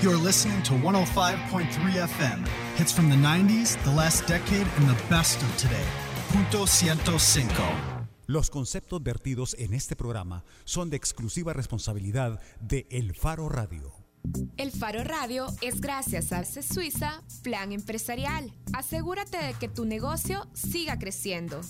You're listening to 105.3 FM. Hits from the 90s, the last decade, and the best of today. Punto 105. Los conceptos vertidos en este programa son de exclusiva responsabilidad de El Faro Radio. El Faro Radio es gracias a C Suiza Plan Empresarial. Asegúrate de que tu negocio siga creciendo.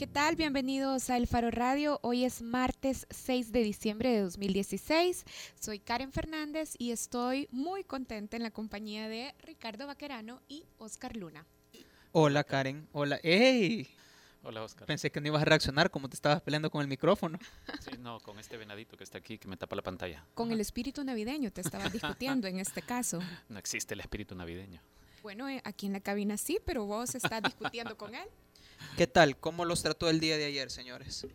¿Qué tal? Bienvenidos a El Faro Radio. Hoy es martes 6 de diciembre de 2016. Soy Karen Fernández y estoy muy contenta en la compañía de Ricardo Vaquerano y Oscar Luna. Hola Karen, hola. ¡Ey! Hola Oscar. Pensé que no ibas a reaccionar como te estabas peleando con el micrófono. Sí, no, con este venadito que está aquí que me tapa la pantalla. Con el espíritu navideño te estabas discutiendo en este caso. No existe el espíritu navideño. Bueno, eh, aquí en la cabina sí, pero vos estás discutiendo con él. ¿Qué tal? ¿Cómo los trató el día de ayer, señores?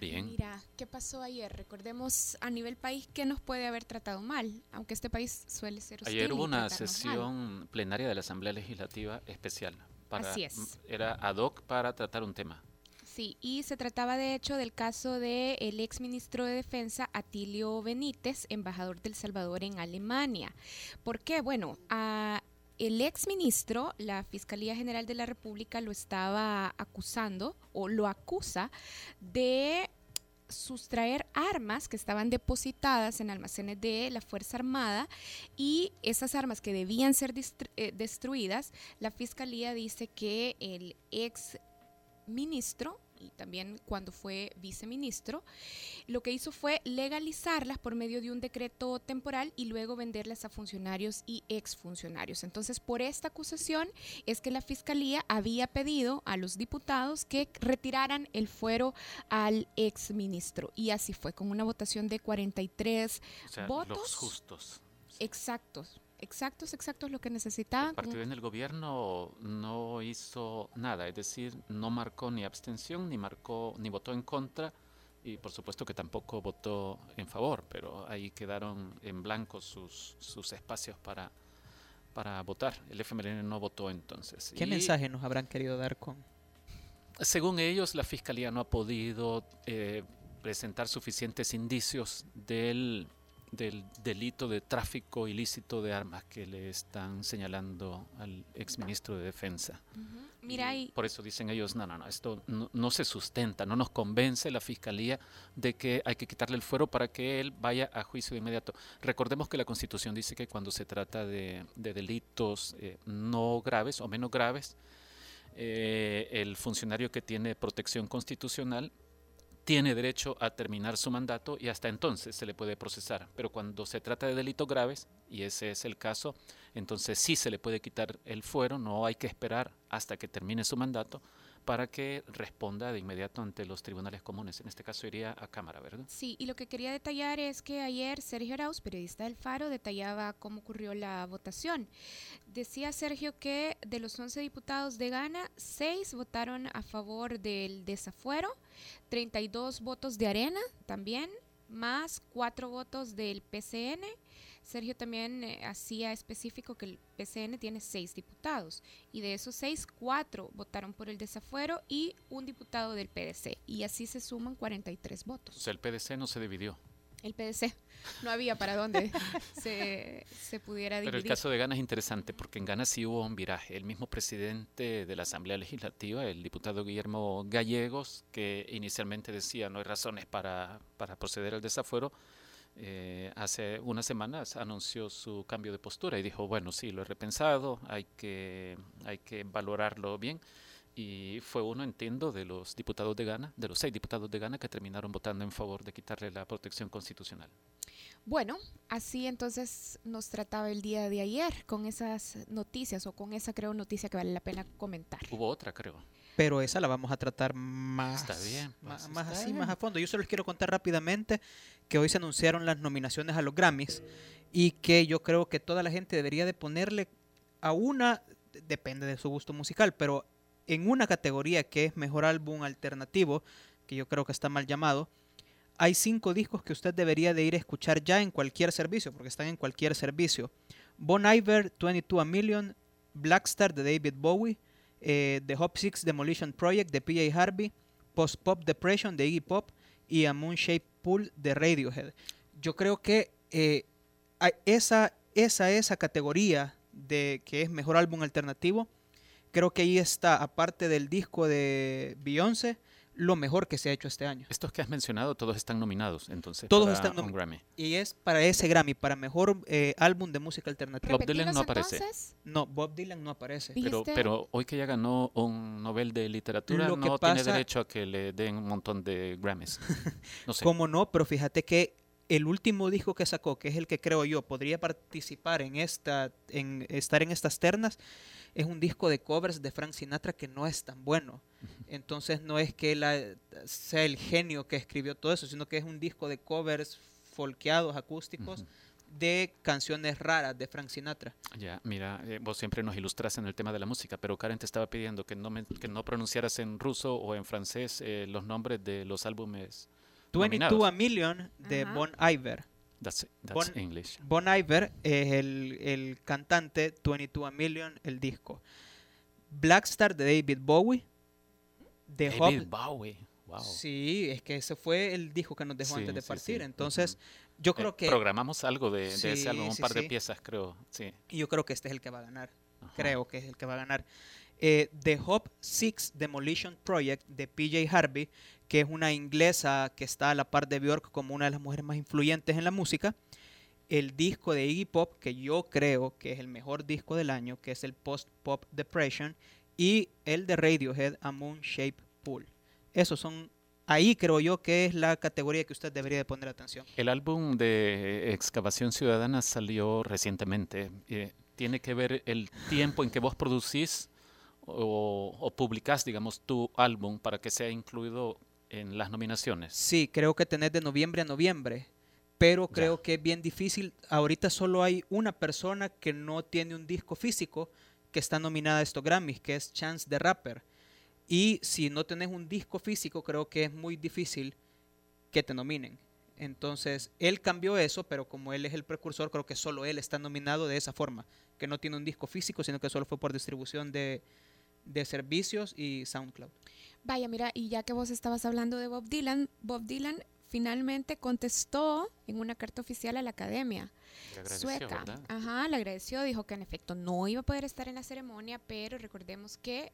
Bien. Mira, ¿qué pasó ayer? Recordemos a nivel país qué nos puede haber tratado mal, aunque este país suele ser hostil Ayer hubo una mal. sesión plenaria de la Asamblea Legislativa especial. Para, Así es. Era ad hoc para tratar un tema. Sí, y se trataba de hecho del caso del el ex ministro de Defensa Atilio Benítez, embajador del Salvador en Alemania. ¿Por qué? Bueno, a el ex ministro, la Fiscalía General de la República lo estaba acusando o lo acusa de sustraer armas que estaban depositadas en almacenes de la Fuerza Armada y esas armas que debían ser eh, destruidas, la Fiscalía dice que el ex ministro y también cuando fue viceministro, lo que hizo fue legalizarlas por medio de un decreto temporal y luego venderlas a funcionarios y exfuncionarios. Entonces, por esta acusación es que la Fiscalía había pedido a los diputados que retiraran el fuero al exministro. Y así fue, con una votación de 43 O sea, votos los justos. exactos. Exactos, exactos lo que necesitaban. El partido en el gobierno no hizo nada, es decir, no marcó ni abstención, ni marcó, ni votó en contra, y por supuesto que tampoco votó en favor, pero ahí quedaron en blanco sus, sus espacios para, para votar. El FMLN no votó entonces. ¿Qué Y- mensaje nos habrán querido dar con...? Según ellos, la fiscalía no ha podido eh, presentar suficientes indicios del, del delito de tráfico ilícito de armas que le están señalando al exministro de Defensa. Mira, Y y por eso dicen ellos, no, no, no, esto no, no se sustenta, no nos convence la fiscalía de que hay que quitarle el fuero para que él vaya a juicio de inmediato. Recordemos que la Constitución dice que cuando se trata de, de delitos eh, no graves o menos graves, eh, el funcionario que tiene protección constitucional tiene derecho a terminar su mandato y hasta entonces se le puede procesar. Pero cuando se trata de delitos graves, y ese es el caso, entonces sí se le puede quitar el fuero, no hay que esperar hasta que termine su mandato para que responda de inmediato ante los tribunales comunes. En este caso iría a Cámara, ¿verdad? Sí, y lo que quería detallar es que ayer Sergio Arauz, periodista del Faro, detallaba cómo ocurrió la votación. Decía Sergio que de los 11 diputados de Gana, 6 votaron a favor del desafuero, 32 votos de Arena también, más 4 votos del PCN. Sergio también eh, hacía específico que el PCN tiene 6 diputados y de esos 6, 4 votaron por el desafuero y un diputado del PDC. Y así se suman 43 votos. O sea, el PDC no se dividió. El PDC. No había para dónde se, se pudiera Pero dividir. el caso de Gana es interesante porque en Gana sí hubo un viraje. El mismo presidente de la Asamblea Legislativa, el diputado Guillermo Gallegos, que inicialmente decía no hay razones para, para proceder al desafuero, eh, hace unas semanas anunció su cambio de postura y dijo, bueno, sí, lo he repensado, hay que, hay que valorarlo bien. Y fue uno, entiendo, de los diputados de Gana, de los seis diputados de Gana que terminaron votando en favor de quitarle la protección constitucional. Bueno, así entonces nos trataba el día de ayer con esas noticias o con esa creo noticia que vale la pena comentar. Hubo otra, creo. Pero esa la vamos a tratar más, Está bien, pues, más, está así, bien. más a fondo. Yo solo les quiero contar rápidamente que hoy se anunciaron las nominaciones a los Grammys y que yo creo que toda la gente debería de ponerle a una, depende de su gusto musical, pero en una categoría que es mejor álbum alternativo, que yo creo que está mal llamado, hay cinco discos que usted debería de ir a escuchar ya en cualquier servicio, porque están en cualquier servicio. Bon Iver, 22 A Million, Blackstar de David Bowie, eh, The Hop Six Demolition Project de PJ Harvey, Post Pop Depression de Iggy Pop y A Moon Shape Pool de Radiohead. Yo creo que eh, esa, esa, esa categoría de que es mejor álbum alternativo, creo que ahí está, aparte del disco de Beyoncé, lo mejor que se ha hecho este año. Estos que has mencionado, todos están nominados, entonces. Todos están nominados. Y es para ese Grammy, para mejor eh, álbum de música alternativa. Bob Dylan no aparece. No, Bob Dylan no aparece. Pero, pero hoy que ya ganó un Nobel de literatura, no tiene derecho a que le den un montón de Grammys. No sé. ¿Cómo no? Pero fíjate que el último disco que sacó, que es el que creo yo podría participar en esta, en estar en estas ternas, es un disco de covers de Frank Sinatra que no es tan bueno. Entonces no es que él sea el genio que escribió todo eso, sino que es un disco de covers folqueados, acústicos. de canciones raras de Frank Sinatra. Ya, mira, eh, vos siempre nos ilustras en el tema de la música, pero Karen te estaba pidiendo que no, que no pronunciaras en ruso o en francés eh, los nombres de los álbumes 22 a Million de Bon Iver. That's, that's bon, English. Bon Iver es el, el, cantante, 22 a Million, el disco. Black Star de David Bowie. The David Bowie. Wow. Sí, es que ese fue el disco que nos dejó antes de partir. Entonces, yo creo eh, que... Programamos algo de, de ese álbum, un par de piezas, creo. Sí. Y yo creo que este es el que va a ganar. Creo que es el que va a ganar. Eh, The Hop Six Demolition Project de PJ Harvey, que es una inglesa que está a la par de Björk como una de las mujeres más influyentes en la música. El disco de Iggy Pop, que yo creo que es el mejor disco del año, que es el Post Pop Depression, y el de Radiohead, A Moon Shape Pool. Esos son ahí creo yo que es la categoría que usted debería de poner atención. El álbum de Excavación Ciudadana salió recientemente. Eh, ¿Tiene que ver el tiempo en que vos producís o, o publicás, digamos, tu álbum para que sea incluido en las nominaciones. Sí, creo que tenés de noviembre a noviembre, pero creo que es bien difícil. Ahorita solo hay una persona que no tiene un disco físico que está nominada a estos Grammys, que es Chance the Rapper. Y si no tenés un disco físico, creo que es muy difícil que te nominen. Entonces, él cambió eso, pero como él es el precursor, creo que solo él está nominado de esa forma, que no tiene un disco físico, sino que solo fue por distribución de, de servicios y SoundCloud. Vaya, mira, y ya que vos estabas hablando de Bob Dylan, Bob Dylan finalmente contestó en una carta oficial a la academia sueca. Ajá, le agradeció, dijo que en efecto no iba a poder estar en la ceremonia, pero recordemos que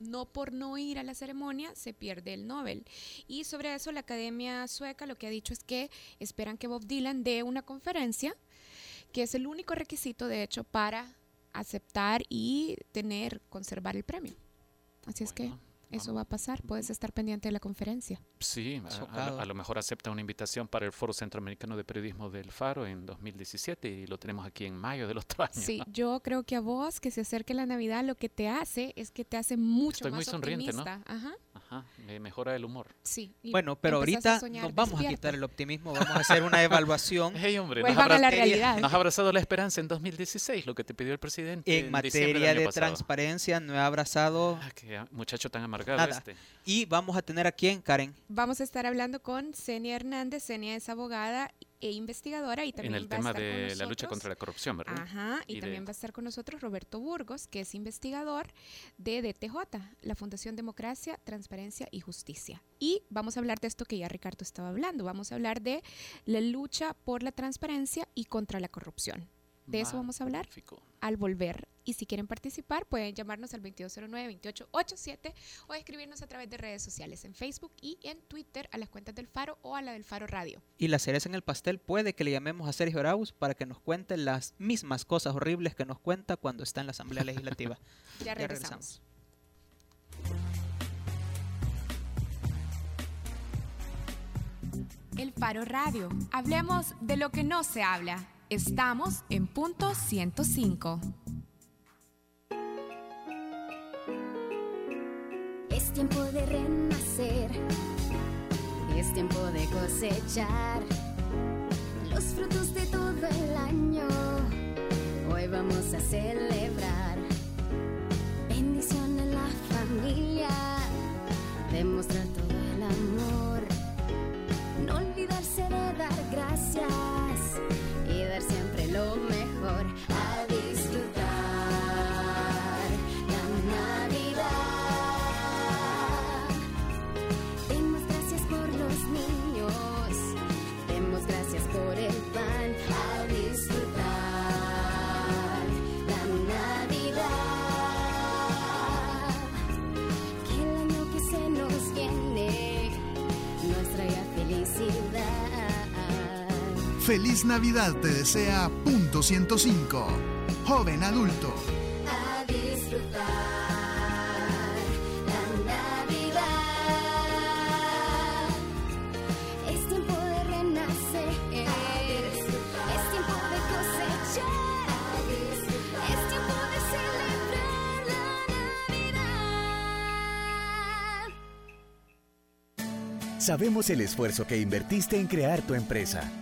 no por no ir a la ceremonia se pierde el Nobel. Y sobre eso la Academia Sueca lo que ha dicho es que esperan que Bob Dylan dé una conferencia, que es el único requisito de hecho para aceptar y tener, conservar el premio. Así es que eso va a pasar. Puedes estar pendiente de la conferencia. Sí, a, lo mejor acepta una invitación para el Foro Centroamericano de Periodismo del Faro en 2017 y lo tenemos aquí en mayo del otro año. Sí, yo creo que a vos que se acerque la Navidad lo que te hace es que te hace mucho Estoy muy sonriente, ¿no? Ajá. Ajá, me mejora el humor. Sí. Bueno, pero ahorita nos vamos a quitar el optimismo, vamos a hacer una evaluación. hey, hombre, pues nos, la realidad. nos ha abrazado la esperanza en 2016, lo que te pidió el presidente. En, materia de transparencia, no he abrazado. Ah, qué muchacho tan amargado este. Y vamos a tener aquí en Karen. Vamos a estar hablando con Senia Hernández. Senia es abogada e investigadora y también en el tema de la lucha contra la corrupción, ¿verdad? Ajá, y, también va a estar con nosotros Roberto Burgos, que es investigador de DTJ, la Fundación Democracia, Transparencia y Justicia. Y vamos a hablar de esto que ya Ricardo estaba hablando, vamos a hablar de la lucha por la transparencia y contra la corrupción. De eso vamos a hablar al volver. Y si quieren participar, pueden llamarnos al 2209-2887 o escribirnos a través de redes sociales en Facebook y en Twitter a las cuentas del Faro o a la del Faro Radio. Y la cereza en el pastel puede que le llamemos a Sergio Arauz para que nos cuente las mismas cosas horribles que nos cuenta cuando está en la Asamblea Legislativa. ya, regresamos. El Faro Radio. Hablemos de lo que no se habla. Estamos en punto 105. Es tiempo de renacer, es tiempo de cosechar los frutos de todo el año. Hoy vamos a celebrar. Bendición en la familia, demostrar todo el amor, no olvidarse de dar gracias lo mejor Feliz Navidad te desea punto 105. Joven adulto. A disfrutar la Navidad. Es tiempo de renacer. Es tiempo de cosechar. Es tiempo de celebrar la Navidad. Sabemos el esfuerzo que invertiste en crear tu empresa.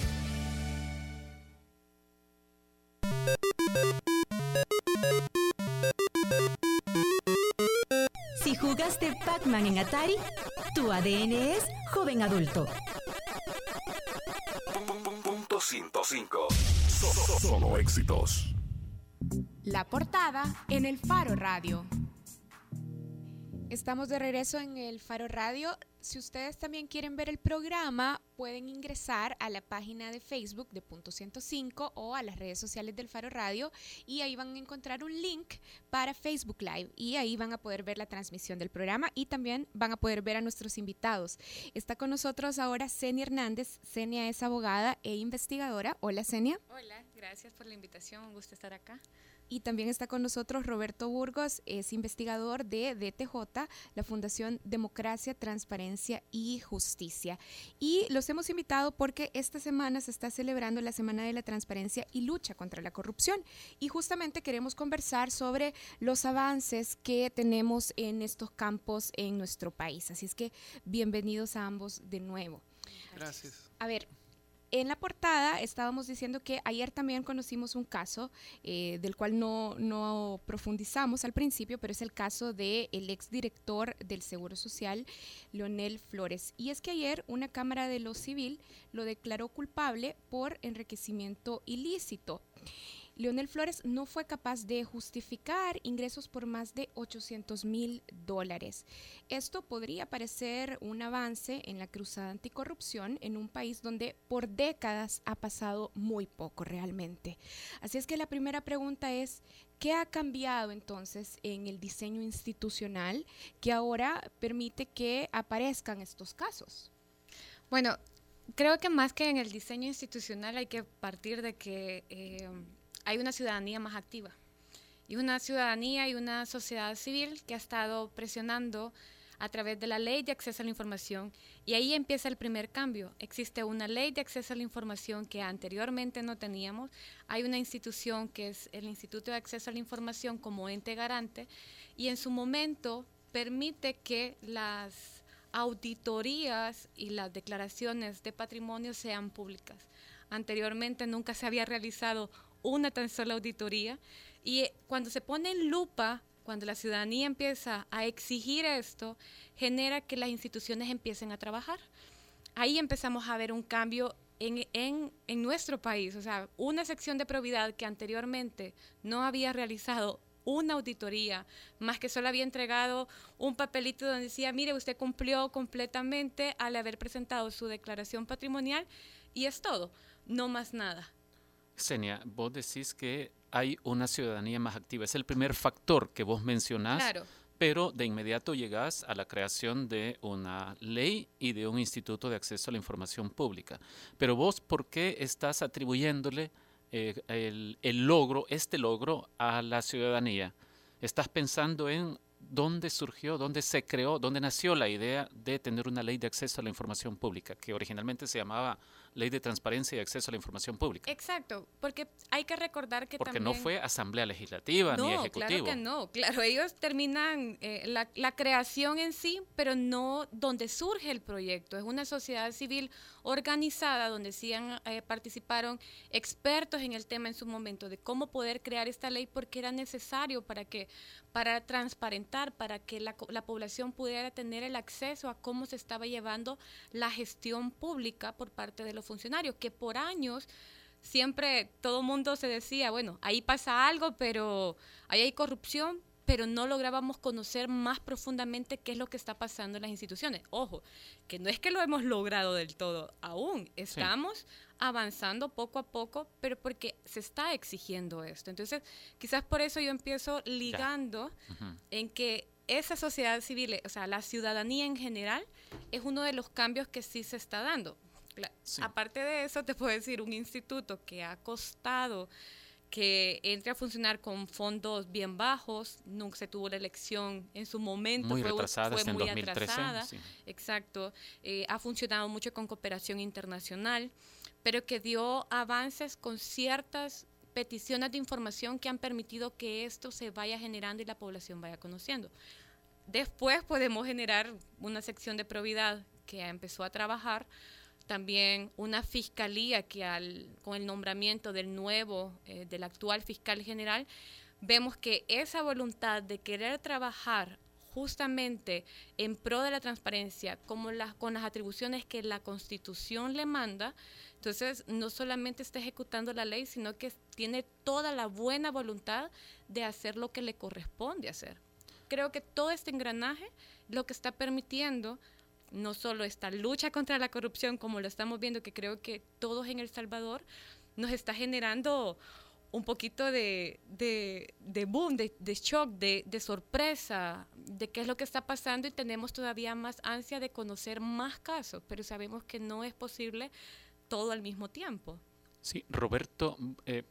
Pac-Man en Atari, tu ADN es joven adulto. Punto 105. So- so- Solo éxitos. La portada en el Faro Radio. Estamos de regreso en el Faro Radio. Si ustedes también quieren ver el programa, pueden ingresar a la página de Facebook de Punto 105 o a las redes sociales del Faro Radio y ahí van a encontrar un link para Facebook Live y ahí van a poder ver la transmisión del programa y también van a poder ver a nuestros invitados. Está con nosotros ahora Senia Hernández. Senia es abogada e investigadora. Hola Senia. Hola, gracias por la invitación, un gusto estar acá. Y también está con nosotros Roberto Burgos, es investigador de DTJ, la Fundación Democracia, Transparencia y Justicia. Y los hemos invitado porque esta semana se está celebrando la Semana de la Transparencia y Lucha contra la Corrupción. Y justamente queremos conversar sobre los avances que tenemos en estos campos en nuestro país. Así es que bienvenidos a ambos de nuevo. Gracias. A ver, en la portada estábamos diciendo que ayer también conocimos un caso eh, del cual no, no profundizamos al principio, pero es el caso del el exdirector del Seguro Social, Leonel Flores. Y es que ayer una Cámara de lo Civil lo declaró culpable por enriquecimiento ilícito. Leonel Flores no fue capaz de justificar ingresos por más de 800 mil dólares. Esto podría parecer un avance en la cruzada anticorrupción en un país donde por décadas ha pasado muy poco realmente. Así es que la primera pregunta es, ¿qué ha cambiado entonces en el diseño institucional que ahora permite que aparezcan estos casos? Bueno, creo que más que en el diseño institucional hay que partir de que eh, hay una ciudadanía más activa. Y una ciudadanía y una sociedad civil que ha estado presionando a través de la ley de acceso a la información. Y ahí empieza el primer cambio. Existe una ley de acceso a la información que anteriormente no teníamos. Hay una institución que es el Instituto de Acceso a la Información como ente garante y en su momento permite que las auditorías y las declaraciones de patrimonio sean públicas. Anteriormente nunca se había realizado una tan sola auditoría y eh, cuando se pone en lupa, cuando la ciudadanía empieza a exigir esto, genera que las instituciones empiecen a trabajar. Ahí empezamos a ver un cambio en, en, en nuestro país, o sea, una sección de probidad que anteriormente no había realizado una auditoría, más que solo había entregado un papelito donde decía, mire, usted cumplió completamente al haber presentado su declaración patrimonial y es todo, no más nada. Senia, vos decís que hay una ciudadanía más activa. Es el primer factor que vos mencionás. Claro. Pero de inmediato llegás a la creación de una ley y de un instituto de acceso a la información pública. Pero vos, ¿por qué estás atribuyéndole eh, el, el logro, este logro, a la ciudadanía? ¿Estás pensando en dónde surgió, dónde se creó, dónde nació la idea de tener una ley de acceso a la información pública, que originalmente se llamaba Ley de Transparencia y Acceso a la Información Pública? Exacto, porque hay que recordar que Porque también... no fue Asamblea Legislativa no, ni Ejecutivo. claro que no. Claro, ellos terminan eh, la, la, creación en sí, pero no donde surge el proyecto. Es una sociedad civil organizada donde sí han, eh, participaron expertos en el tema en su momento de cómo poder crear esta ley porque era necesario para que para transparentar, para que la, la población pudiera tener el acceso a cómo se estaba llevando la gestión pública por parte de los funcionarios, que por años siempre todo mundo se decía, bueno, ahí pasa algo, pero ahí hay corrupción, pero no lográbamos conocer más profundamente qué es lo que está pasando en las instituciones. Ojo, que no es que lo hemos logrado del todo aún, estamos avanzando poco a poco, pero porque se está exigiendo esto. Entonces, quizás por eso yo empiezo ligando en que esa sociedad civil, o sea, la ciudadanía en general, es uno de los cambios que sí se está dando. Aparte de eso, te puedo decir, un instituto que ha costado que entre a funcionar con fondos bien bajos, nunca se tuvo la elección en su momento, muy fue, retrasada, fue muy 2013, atrasada, sí. exacto, eh, ha funcionado mucho con cooperación internacional, pero que dio avances con ciertas peticiones de información que han permitido que esto se vaya generando y la población vaya conociendo. Después podemos generar una sección de probidad que empezó a trabajar, también una fiscalía que al, con el nombramiento del nuevo, eh, del actual fiscal general, vemos que esa voluntad de querer trabajar justamente en pro de la transparencia, como las, con las atribuciones que la Constitución le manda, entonces no solamente está ejecutando la ley, sino que tiene toda la buena voluntad de hacer lo que le corresponde hacer. Creo que todo este engranaje lo que está permitiendo no solo esta lucha contra la corrupción, como lo estamos viendo, que creo que todos en El Salvador nos está generando un poquito de, de, de boom, de, de shock, de, de, sorpresa, de qué es lo que está pasando y tenemos todavía más ansia de conocer más casos, pero sabemos que no es posible todo al mismo tiempo. Sí, Roberto, eh,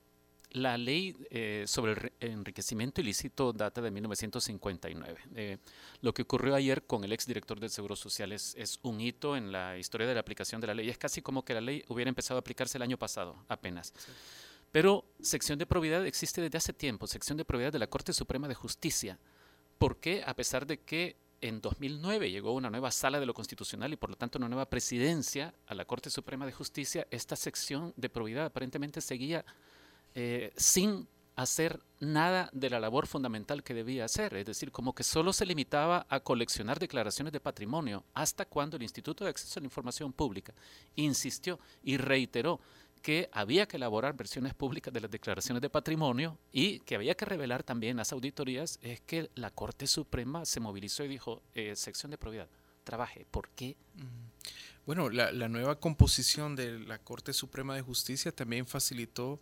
la ley eh, sobre el enriquecimiento ilícito data de 1959. Eh, lo que ocurrió ayer con el exdirector del Seguro Social es, es, un hito en la historia de la aplicación de la ley. Es casi como que la ley hubiera empezado a aplicarse el año pasado, apenas. Sí. Pero sección de probidad existe desde hace tiempo, sección de probidad de la Corte Suprema de Justicia. ¿Por qué? A pesar de que en 2009 llegó una nueva sala de lo constitucional y por lo tanto una nueva presidencia a la Corte Suprema de Justicia, esta sección de probidad aparentemente seguía eh, sin hacer nada de la labor fundamental que debía hacer, es decir, como que solo se limitaba a coleccionar declaraciones de patrimonio, hasta cuando el Instituto de Acceso a la Información Pública insistió y reiteró que había que elaborar versiones públicas de las declaraciones de patrimonio y que había que revelar también las auditorías, es que la Corte Suprema se movilizó y dijo, eh, sección de probidad, trabaje, ¿por qué? Bueno, la, nueva composición de la Corte Suprema de Justicia también facilitó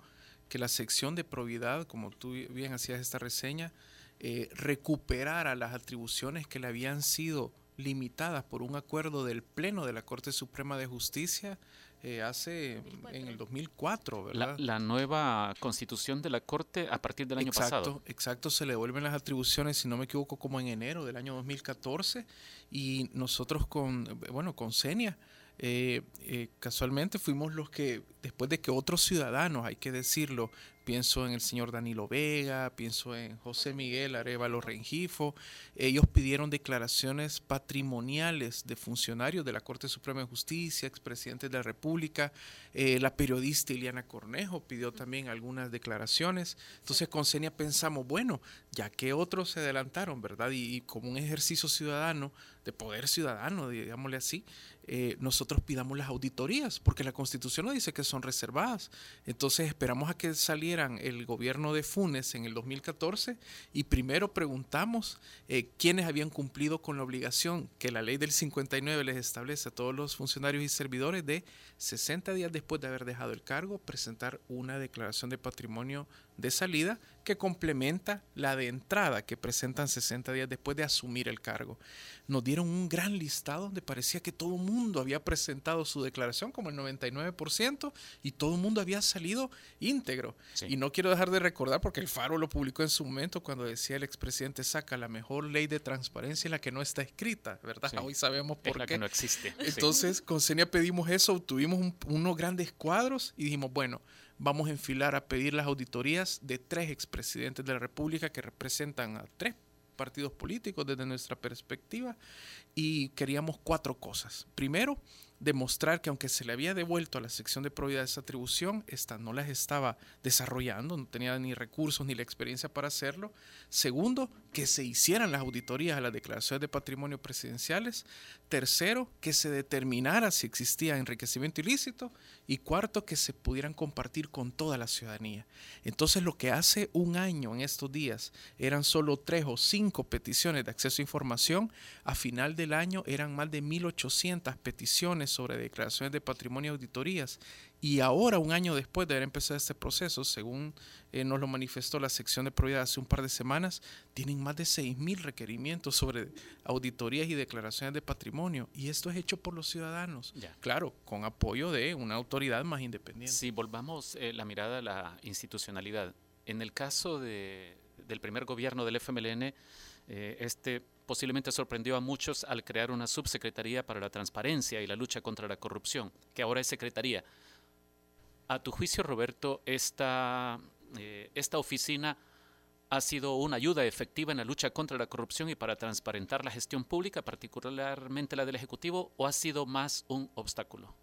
que la sección de probidad, como tú bien hacías esta reseña, eh, recuperara las atribuciones que le habían sido limitadas por un acuerdo del Pleno de la Corte Suprema de Justicia eh, hace 2004. en el 2004, ¿verdad? La, la, nueva constitución de la Corte a partir del año exacto, pasado. Exacto, se le devuelven las atribuciones, si no me equivoco, como en enero del año 2014 y nosotros con, bueno, con Senia, eh, eh, casualmente fuimos los que, después de que otros ciudadanos, hay que decirlo, pienso en el señor Danilo Vega, pienso en José Miguel Arevalo Rengifo, ellos pidieron declaraciones patrimoniales de funcionarios de la Corte Suprema de Justicia, expresidentes de la República, eh, la periodista Iliana Cornejo pidió también algunas declaraciones, entonces con Senia pensamos, bueno, ya que otros se adelantaron, ¿verdad? Y, como un ejercicio ciudadano, de poder ciudadano, digámosle así, eh, nosotros pidamos las auditorías, porque la constitución no dice que son reservadas. Entonces esperamos a que el gobierno de Funes en el 2014 y primero preguntamos eh, quiénes habían cumplido con la obligación que la ley del 59 les establece a todos los funcionarios y servidores de 60 días después de haber dejado el cargo presentar una declaración de patrimonio de salida que complementa la de entrada que presentan 60 días después de asumir el cargo. Nos dieron un gran listado donde parecía que todo el mundo había presentado su declaración, como el 99%, y todo el mundo había salido íntegro. Sí. Y no quiero dejar de recordar, porque el Faro lo publicó en su momento cuando decía el expresidente saca la mejor ley de transparencia, la que no está escrita, ¿verdad? Sí. Hoy sabemos por es la qué. que no existe. Entonces, sí. con Senia pedimos eso, tuvimos un, unos grandes cuadros y dijimos, bueno, vamos a enfilar a pedir las auditorías de tres expresidentes de la República que representan a tres partidos políticos desde nuestra perspectiva y queríamos cuatro cosas. Primero, demostrar que aunque se le había devuelto a la sección de probidad esa atribución, esta no las estaba desarrollando, no tenía ni recursos ni la experiencia para hacerlo. Segundo, que se hicieran las auditorías a las declaraciones de patrimonio presidenciales. Tercero, que se determinara si existía enriquecimiento ilícito. Y cuarto, que se pudieran compartir con toda la ciudadanía. Entonces, lo que hace un año en estos días eran solo tres o cinco peticiones de acceso a información, a final del año eran más de 1.800 peticiones sobre declaraciones de patrimonio y auditorías. Y ahora, un año después de haber empezado este proceso, según eh, nos lo manifestó la sección de probidad hace un par de semanas, tienen más de 6.000 requerimientos sobre auditorías y declaraciones de patrimonio. Y esto es hecho por los ciudadanos. Ya. Claro, con apoyo de una autoridad más independiente. Si volvamos eh, la mirada a la institucionalidad, en el caso de- del primer gobierno del FMLN, eh, este posiblemente sorprendió a muchos al crear una subsecretaría para la transparencia y la lucha contra la corrupción, que ahora es secretaría. A tu juicio, Roberto, esta, eh, esta oficina ha sido una ayuda efectiva en la lucha contra la corrupción y para transparentar la gestión pública, particularmente la del Ejecutivo, o ha sido más un obstáculo?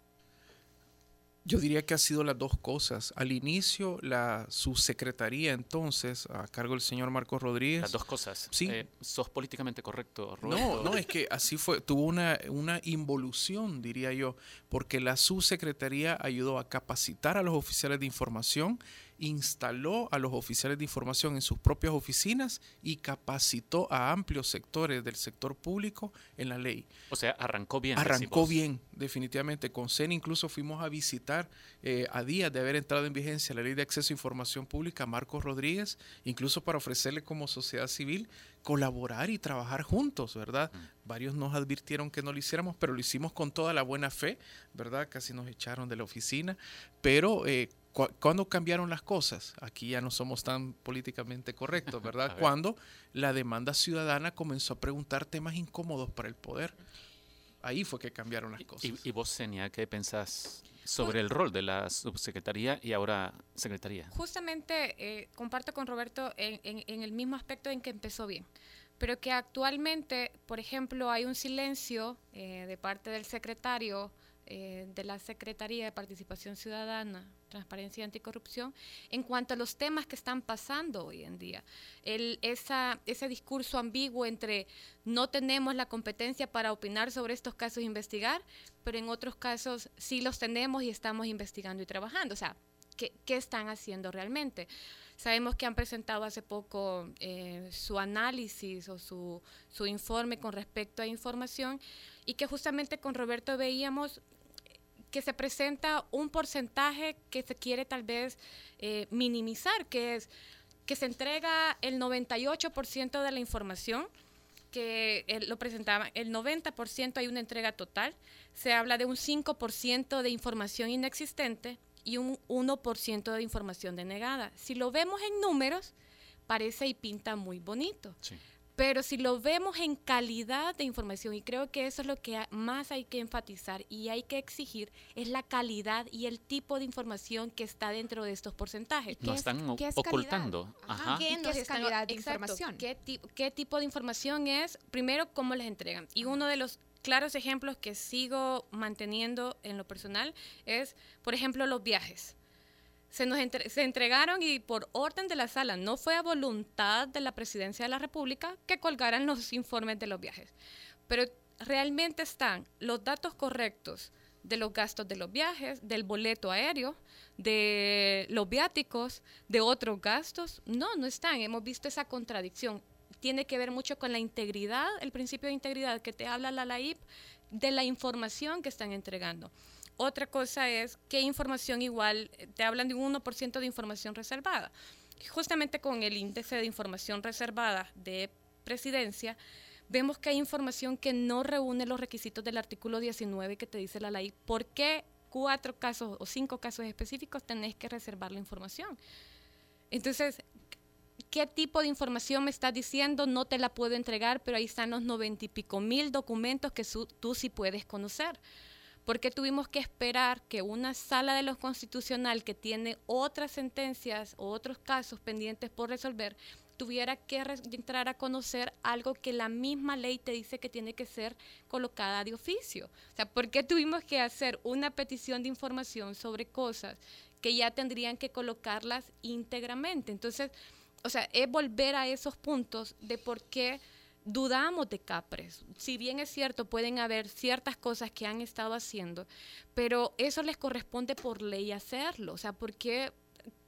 Yo diría que ha sido las dos cosas. Al inicio, la subsecretaría entonces, a cargo del señor Marcos Rodríguez. Las dos cosas. Sí. Eh, ¿Sos políticamente correcto, Roberto? No, no, es que así fue, tuvo una, una involución, diría yo, porque la subsecretaría ayudó a capacitar a los oficiales de información, instaló a los oficiales de información en sus propias oficinas y capacitó a amplios sectores del sector público en la ley. O sea, arrancó bien. Arrancó decimos. bien, definitivamente. Con CEN incluso fuimos a visitar eh, a días de haber entrado en vigencia la ley de acceso a información pública a Marcos Rodríguez, incluso para ofrecerle como sociedad civil colaborar y trabajar juntos, ¿verdad? Varios nos advirtieron que no lo hiciéramos, pero lo hicimos con toda la buena fe, ¿verdad? Casi nos echaron de la oficina, pero... Eh, cu- ¿Cuándo cambiaron las cosas? Aquí ya no somos tan políticamente correctos, ¿verdad? ver. Cuando la demanda ciudadana comenzó a preguntar temas incómodos para el poder. Ahí fue que cambiaron las cosas. ¿Y, y vos, Senia, qué pensás sobre el rol de la subsecretaría y ahora secretaría? Justamente eh, comparto con Roberto en, en- en el mismo aspecto en que empezó bien, pero que actualmente, por ejemplo, hay un silencio eh, de parte del secretario eh, de la Secretaría de Participación Ciudadana, Transparencia y Anticorrupción en cuanto a los temas que están pasando hoy en día. El, esa, ese discurso ambiguo entre no tenemos la competencia para opinar sobre estos casos e investigar, pero en otros casos sí los tenemos y estamos investigando y trabajando. O sea, ¿qué, qué están haciendo realmente? Sabemos que han presentado hace poco eh, su análisis o su, su informe con respecto a información y que justamente con Roberto veíamos que se presenta un porcentaje que se quiere tal vez eh, minimizar, que es que se entrega el 98% de la información, que eh, lo presentaba, el 90% hay una entrega total, se habla de un 5% de información inexistente y un 1% de información denegada. Si lo vemos en números, parece y pinta muy bonito. Sí. Pero si lo vemos en calidad de información, y creo que eso es lo que más hay que enfatizar y hay que exigir, es la calidad y el tipo de información que está dentro de estos porcentajes. No están o- qué es ocultando. Ajá. ¿Qué nos es están- calidad de exacto, información? ¿qué, ti- qué tipo de información es? Primero, cómo les entregan. Y uno de los claros ejemplos que sigo manteniendo en lo personal es, por ejemplo, los viajes. Se nos entre- se entregaron y por orden de la sala, no fue a voluntad de la presidencia de la República que colgaran los informes de los viajes. Pero realmente están los datos correctos de los gastos de los viajes, del boleto aéreo, de los viáticos, de otros gastos. No, no están. Hemos visto esa contradicción. Tiene que ver mucho con la integridad, el principio de integridad que te habla la LAIP, de la información que están entregando. Otra cosa es qué información igual, eh, te hablan de un 1% de información reservada. Justamente con el índice de información reservada de presidencia, vemos que hay información que no reúne los requisitos del artículo 19 que te dice la ley. ¿Por qué cuatro casos o cinco casos específicos tenés que reservar la información? Entonces, ¿qué tipo de información me estás diciendo? No te la puedo entregar, pero ahí están los noventa y pico mil documentos que tú sí puedes conocer. Porque tuvimos que esperar que una sala de los constitucional que tiene otras sentencias o otros casos pendientes por resolver tuviera que entrar a conocer algo que la misma ley te dice que tiene que ser colocada de oficio. O sea, ¿por qué tuvimos que hacer una petición de información sobre cosas que ya tendrían que colocarlas íntegramente? Entonces, o sea, es volver a esos puntos de por qué dudamos de Capres. Si bien es cierto, pueden haber ciertas cosas que han estado haciendo, pero eso les corresponde por ley hacerlo. O sea, ¿por qué,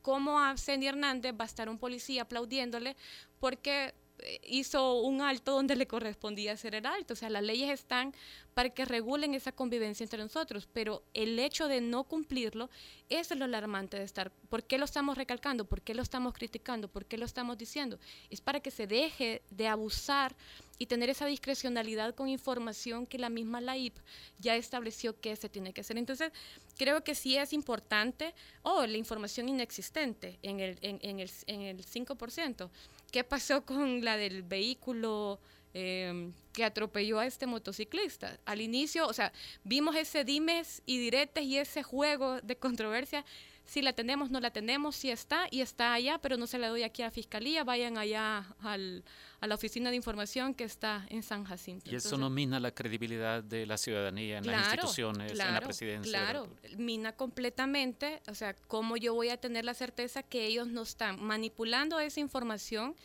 cómo a Ceni Hernández va a estar un policía aplaudiéndole porque hizo un alto donde le correspondía hacer el alto? O sea, las leyes están para que regulen esa convivencia entre nosotros, pero el hecho de no cumplirlo, eso es lo alarmante de estar. ¿Por qué lo estamos recalcando? ¿Por qué lo estamos criticando? ¿Por qué lo estamos diciendo? Es para que se deje de abusar y tener esa discrecionalidad con información que la misma LAIP ya estableció que se tiene que hacer. Entonces, creo que sí es importante, o la información inexistente en el, en el, en el 5%. ¿Qué pasó con la del vehículo eh, que atropelló a este motociclista? Al inicio, o sea, vimos ese dimes y diretes y ese juego de controversia. Si la tenemos, no la tenemos, si está y está allá, pero no se la doy aquí a la fiscalía, vayan allá al, a la oficina de información que está en San Jacinto. Y eso Entonces, no mina la credibilidad de la ciudadanía en las instituciones, en la presidencia. de la Claro, mina completamente, o sea, ¿cómo yo voy a tener la certeza que ellos no están manipulando esa información,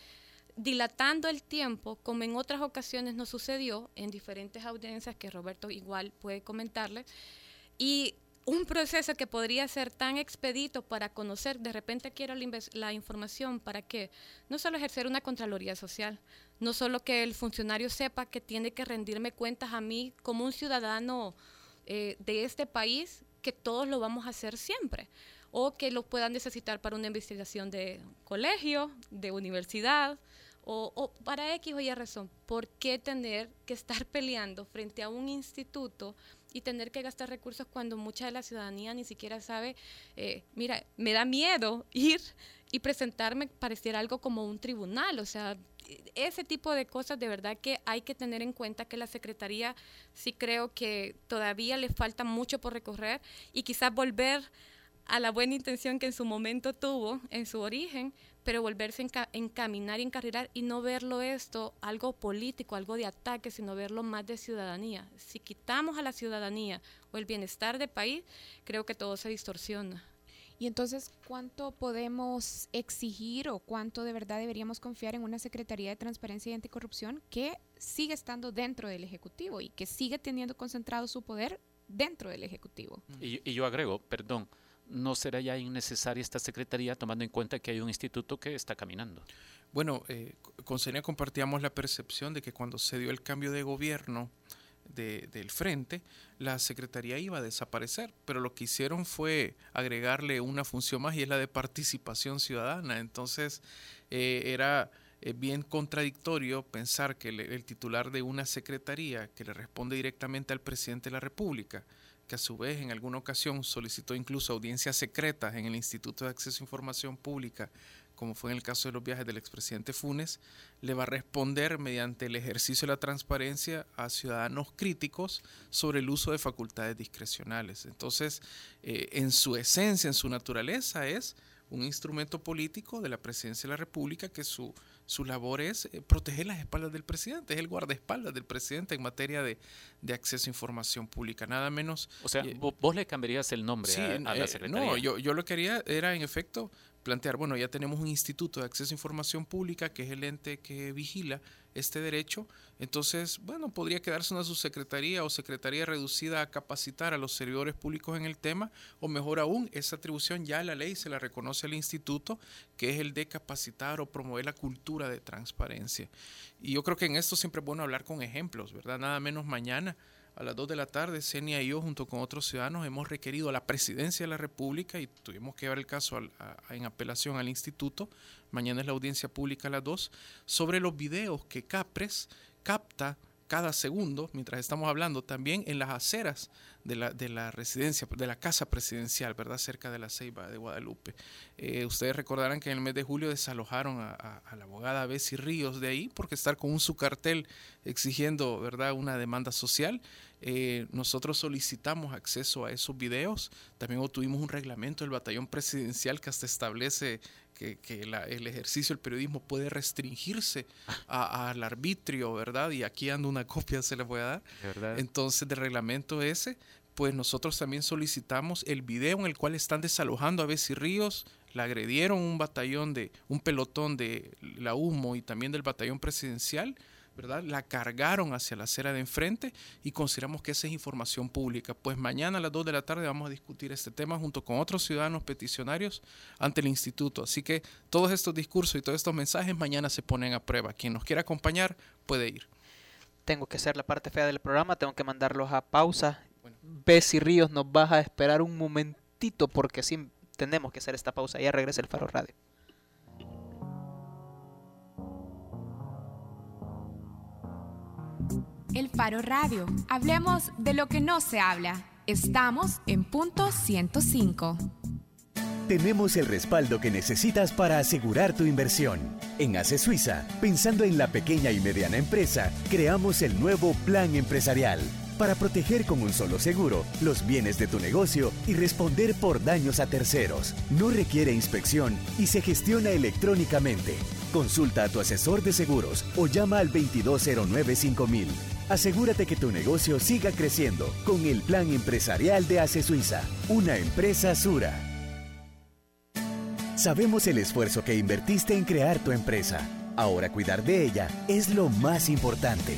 dilatando el tiempo, como en otras ocasiones nos sucedió en diferentes audiencias que Roberto igual puede comentarles, y un proceso que podría ser tan expedito para conocer, de repente quiero la, la información para que no solo ejercer una Contraloría Social, no solo que el funcionario sepa que tiene que rendirme cuentas a mí como un ciudadano eh, de este país, que todos lo vamos a hacer siempre, o que lo puedan necesitar para una investigación de colegio, de universidad, o, o para X o Y razón. ¿Por qué tener que estar peleando frente a un instituto y tener que gastar recursos cuando mucha de la ciudadanía ni siquiera sabe, eh, mira, me da miedo ir y presentarme, pareciera algo como un tribunal, o sea, ese tipo de cosas de verdad que hay que tener en cuenta que la Secretaría sí creo que todavía le falta mucho por recorrer y quizás volver a la buena intención que en su momento tuvo en su origen, pero volverse a enca- encaminar y encarrilar y no verlo esto algo político, algo de ataque, sino verlo más de ciudadanía. Si quitamos a la ciudadanía o el bienestar del país, creo que todo se distorsiona. Y entonces, ¿cuánto podemos exigir o cuánto de verdad deberíamos confiar en una Secretaría de Transparencia y Anticorrupción que sigue estando dentro del Ejecutivo y que sigue teniendo concentrado su poder dentro del Ejecutivo? Y, y yo agrego, perdón, ¿no será ya innecesaria esta secretaría tomando en cuenta que hay un instituto que está caminando? Bueno, eh, con Senia compartíamos la percepción de que cuando se dio el cambio de gobierno de- del frente, la secretaría iba a desaparecer, pero lo que hicieron fue agregarle una función más y es la de participación ciudadana. Entonces, eh, era eh, bien contradictorio pensar que el titular de una secretaría que le responde directamente al presidente de la República, que a su vez en alguna ocasión solicitó incluso audiencias secretas en el Instituto de Acceso a Información Pública, como fue en el caso de los viajes del expresidente Funes, le va a responder mediante el ejercicio de la transparencia a ciudadanos críticos sobre el uso de facultades discrecionales. Entonces, eh, en su esencia, en su naturaleza, es un instrumento político de la presidencia de la República que su, su labor es eh, proteger las espaldas del presidente, es el guardaespaldas del presidente en materia de, de acceso a información pública, nada menos. O sea, eh, vo- vos le cambiarías el nombre Sí, a, a la eh, secretaría. No, yo, yo lo que quería era, en efecto, plantear, bueno, ya tenemos un instituto de acceso a información pública que es el ente que vigila este derecho, entonces, bueno, podría quedarse una subsecretaría o secretaría reducida a capacitar a los servidores públicos en el tema, o mejor aún, esa atribución ya la ley se la reconoce al instituto, que es el de capacitar o promover la cultura de transparencia. Y yo creo que en esto siempre es bueno hablar con ejemplos, ¿verdad? Nada menos mañana a las 2 de la tarde, Senia y yo, junto con otros ciudadanos, hemos requerido a la presidencia de la República y tuvimos que llevar el caso al- a- en apelación al instituto. Mañana es la audiencia pública a las 2, sobre los videos que Capres capta cada segundo, mientras estamos hablando, también en las aceras de la, de la residencia, de la casa presidencial, ¿verdad? Cerca de la Ceiba de Guadalupe. Eh, ustedes recordarán que en el mes de julio desalojaron a, la abogada Bessie Ríos de ahí porque estar con su cartel exigiendo, ¿verdad?, una demanda social. Eh, nosotros solicitamos acceso a esos videos. También obtuvimos un reglamento del batallón presidencial que hasta establece que, que la- el ejercicio del periodismo puede restringirse al arbitrio, ¿verdad? Y aquí ando una copia, se les voy a dar. ¿Verdad? Entonces, del reglamento ese, pues nosotros también solicitamos el video en el cual están desalojando a Bessie Ríos, la agredieron un batallón de, un pelotón de la Humo y también del batallón presidencial, ¿verdad? La cargaron hacia la acera de enfrente y consideramos que esa es información pública. Pues mañana a las 2 de la tarde vamos a discutir este tema junto con otros ciudadanos peticionarios ante el instituto. Así que todos estos discursos y todos estos mensajes mañana se ponen a prueba. Quien nos quiera acompañar puede ir. Tengo que hacer la parte fea del programa, tengo que mandarlos a pausa. Bessie Ríos, nos vas a esperar un momentito porque sí tenemos que hacer esta pausa. Ya regresa el Faro Radio. El Faro Radio. Hablemos de lo que no se habla. Estamos en punto 105. Tenemos el respaldo que necesitas para asegurar tu inversión. En ACE Suiza, pensando en la pequeña y mediana empresa, creamos el nuevo Plan Empresarial para proteger con un solo seguro los bienes de tu negocio y responder por daños a terceros. No requiere inspección y se gestiona electrónicamente. Consulta a tu asesor de seguros o llama al 2209-5000. Asegúrate que tu negocio siga creciendo con el Plan Empresarial de ACE Suiza, una empresa Sura. Sabemos el esfuerzo que invertiste en crear tu empresa. Ahora cuidar de ella es lo más importante.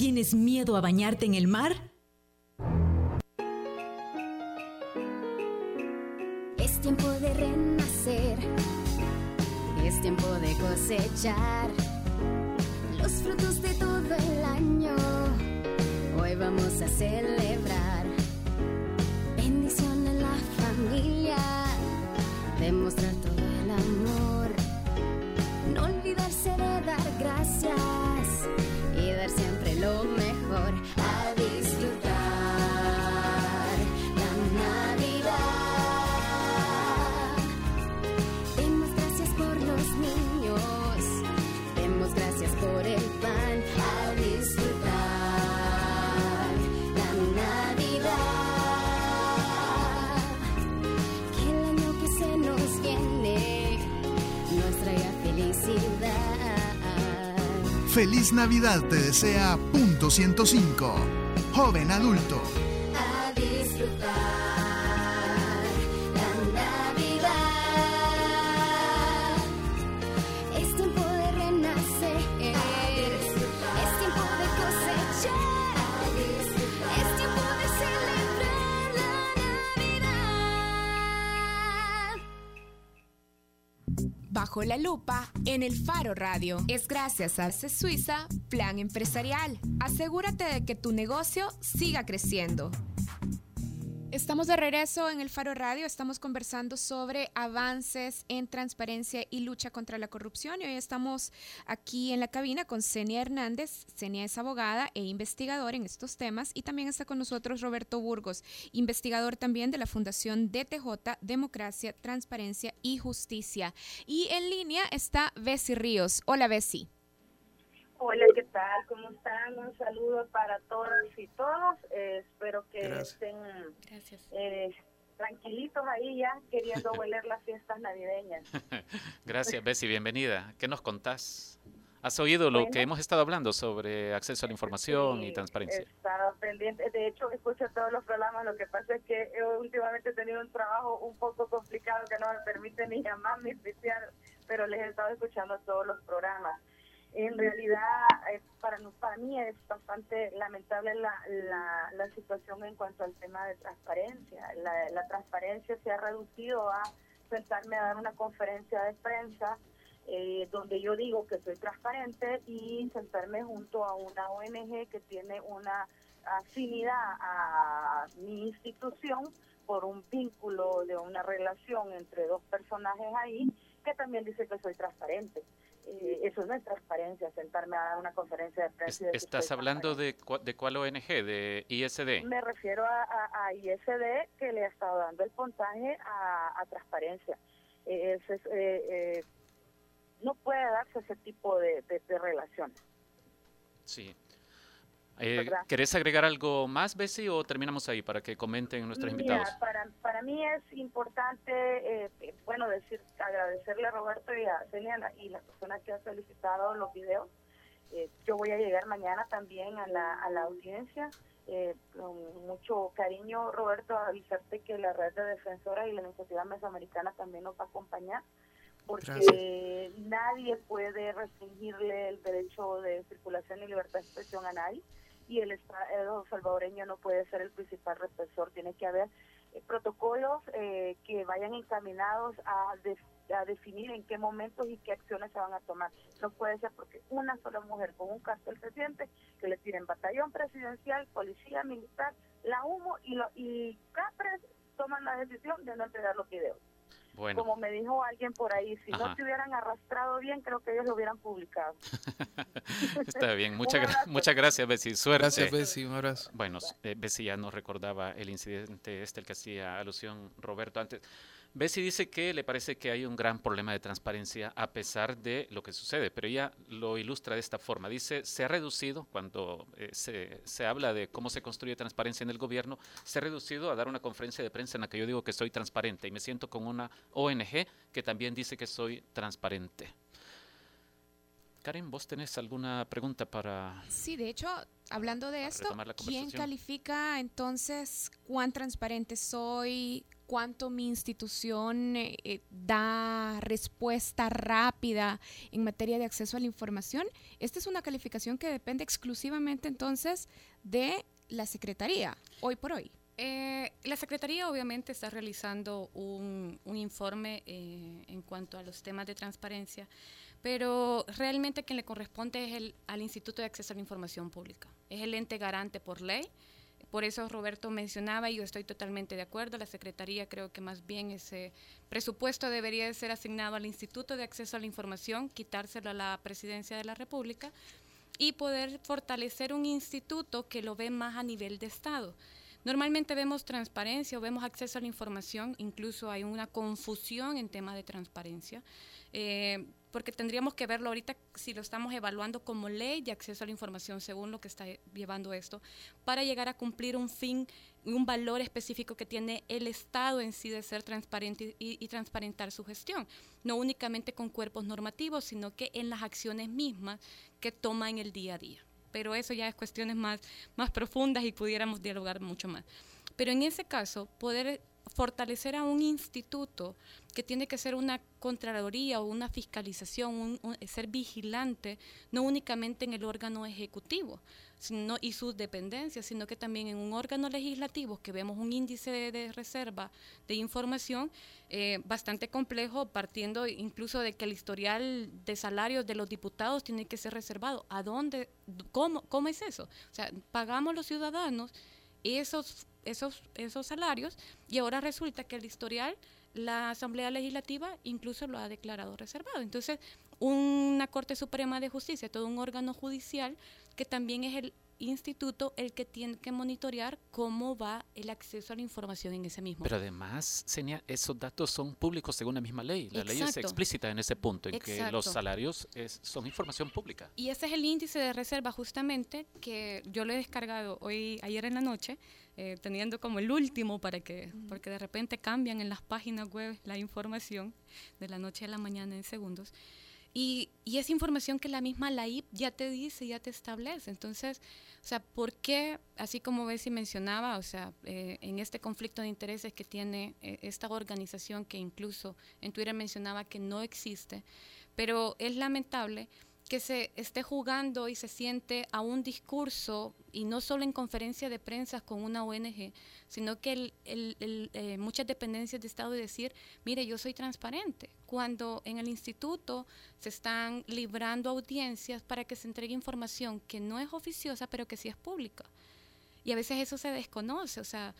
tienes miedo a bañarte en el mar, Es tiempo de renacer, es tiempo de cosechar los frutos de todo el año. Hoy vamos a celebrar bendición en la familia, demostrar todo el amor, no olvidarse de dar gracias dar siempre Feliz Navidad te desea Punto 105. Joven adulto. a disfrutar la Navidad. Es tiempo de renacer, es tiempo de cosechar, es tiempo de celebrar la Navidad. Bajo la lupa en el Faro Radio. Es gracias a ACE Suiza Plan Empresarial. Asegúrate de que tu negocio siga creciendo. Estamos de regreso en el Faro Radio. Estamos conversando sobre avances en transparencia y lucha contra la corrupción. Y hoy estamos aquí en la cabina con Senia Hernández. Senia es abogada e investigador en estos temas. Y también está con nosotros Roberto Burgos, investigador también de la Fundación DTJ, Democracia, Transparencia y Justicia. Y en línea está Bessie Ríos. Hola, Bessie. Hola, ¿qué tal? ¿Cómo están? Un saludo para todas y todos. Eh, espero que Gracias. estén eh, tranquilitos ahí ya, queriendo hueler las fiestas navideñas. Gracias, Bessie, bienvenida. ¿Qué nos contás? ¿Has oído lo Bueno. que hemos estado hablando sobre acceso a la información y Sí, transparencia? Estaba pendiente. De hecho, escucho todos los programas. Lo que pasa es que eh, últimamente he tenido un trabajo un poco complicado que no me permite ni llamar ni oficiar, pero les he estado escuchando todos los programas. En realidad, eh, para, no- para mí es bastante lamentable la, la, la situación en cuanto al tema de transparencia. La, la transparencia se ha reducido a sentarme a dar una conferencia de prensa eh, donde yo digo que soy transparente y sentarme junto a una ONG que tiene una afinidad a mi institución por un vínculo de una relación entre dos personajes ahí que también dice que soy transparente. Eh, eso no es transparencia, sentarme a dar una conferencia de prensa. ¿Estás soy hablando de, de cuál ONG? ¿De ISD? Me refiero a, a- a ISD que le ha estado dando el puntaje a, a transparencia. Eh, es, eh, eh, no puede darse ese tipo de, de, de relación. Sí. Eh. ¿Querés agregar algo más, Bessie, o terminamos ahí para que comenten nuestros Mira, invitados? para, para mí es importante, eh, eh, bueno, decir, agradecerle a Roberto y a Celia y las personas que han solicitado los videos. Eh, yo voy a llegar mañana también a la, a la audiencia. Eh, con mucho cariño, Roberto, a avisarte que la red de defensoras y la iniciativa mesoamericana también nos va a acompañar, porque nadie puede restringirle el derecho de circulación y libertad de expresión a nadie, y el Estado salvadoreño no puede ser el principal represor. Tiene que haber eh, protocolos eh, que vayan encaminados a, de- a definir en qué momentos y qué acciones se van a tomar. No puede ser porque una sola mujer con un cartel presidente que le tiren batallón presidencial, policía militar, la humo y, lo, y CAPRES toman la decisión de no entregar los videos. Bueno, Como me dijo alguien por ahí, si Ajá. no se hubieran arrastrado bien, creo que ellos lo hubieran publicado. está bien. Muchas, gra- muchas gracias, Bessie. Suerte. Gracias, Bessie. Un abrazo. Bueno, eh, Bessie ya nos recordaba el incidente este, el que hacía alusión Roberto antes. Bessie dice que le parece que hay un gran problema de transparencia a pesar de lo que sucede, pero ella lo ilustra de esta forma. Dice, se ha reducido, cuando eh, se, se habla de cómo se construye transparencia en el gobierno, se ha reducido a dar una conferencia de prensa en la que yo digo que soy transparente y me siento con una ONG que también dice que soy transparente. Karen, ¿vos tenés alguna pregunta para Sí, de hecho, hablando de esto, ¿quién califica entonces cuán transparente soy? ¿Cuánto mi institución eh, eh, da respuesta rápida en materia de acceso a la información? Esta es una calificación que depende exclusivamente entonces de la Secretaría, hoy por hoy. Eh, la Secretaría obviamente está realizando un, un informe eh, en cuanto a los temas de transparencia, pero realmente quien le corresponde es el, al Instituto de Acceso a la Información Pública. Es el ente garante por ley. Por eso Roberto mencionaba y yo estoy totalmente de acuerdo. La Secretaría creo que más bien ese presupuesto debería de ser asignado al Instituto de Acceso a la Información, quitárselo a la Presidencia de la República y poder fortalecer un instituto que lo ve más a nivel de Estado. Normalmente vemos transparencia o vemos acceso a la información, incluso hay una confusión en temas de transparencia, eh, porque tendríamos que verlo ahorita si lo estamos evaluando como ley de acceso a la información según lo que está llevando esto, para llegar a cumplir un fin y un valor específico que tiene el Estado en sí de ser transparente y, y transparentar su gestión, no únicamente con cuerpos normativos, sino que en las acciones mismas que toma en el día a día pero eso ya es cuestiones más, más profundas y pudiéramos dialogar mucho más. Pero en ese caso, poder fortalecer a un instituto que tiene que ser una contraloría o una fiscalización, un- un- ser vigilante, no únicamente en el órgano ejecutivo sino, y sus dependencias, sino que también en un órgano legislativo que vemos un índice de, de reserva de información eh, bastante complejo, partiendo incluso de que el historial de salarios de los diputados tiene que ser reservado. ¿A dónde? ¿Cómo, cómo es eso? O sea, pagamos los ciudadanos esos, esos, esos salarios y ahora resulta que el historial, la Asamblea Legislativa incluso lo ha declarado reservado. Entonces, una Corte Suprema de Justicia, todo un órgano judicial que también es el instituto el que tiene que monitorear cómo va el acceso a la información en ese mismo. Pero además, Senia, esos datos son públicos según la misma ley. La ley es Exacto. explícita en ese punto, en que los Exacto. salarios es- son información pública. Y ese es el índice de reserva justamente que yo lo he descargado hoy, ayer en la noche, eh, teniendo como el último para que, porque de repente cambian en las páginas web la información de la noche a la mañana en segundos. Y, y es información que la misma LAIP ya te dice, ya te establece. Entonces, o sea, ¿por qué, así como Bessie mencionaba, o sea, eh, en este conflicto de intereses que tiene eh, esta organización que incluso en Twitter mencionaba que no existe, pero es lamentable que se esté jugando y se siente a un discurso, y no solo en conferencia de prensa con una ONG, sino que el- eh, muchas dependencias de Estado de decir, mire, yo soy transparente, cuando en el instituto se están librando audiencias para que se entregue información que no es oficiosa, pero que sí es pública. Y a veces eso se desconoce, o sea,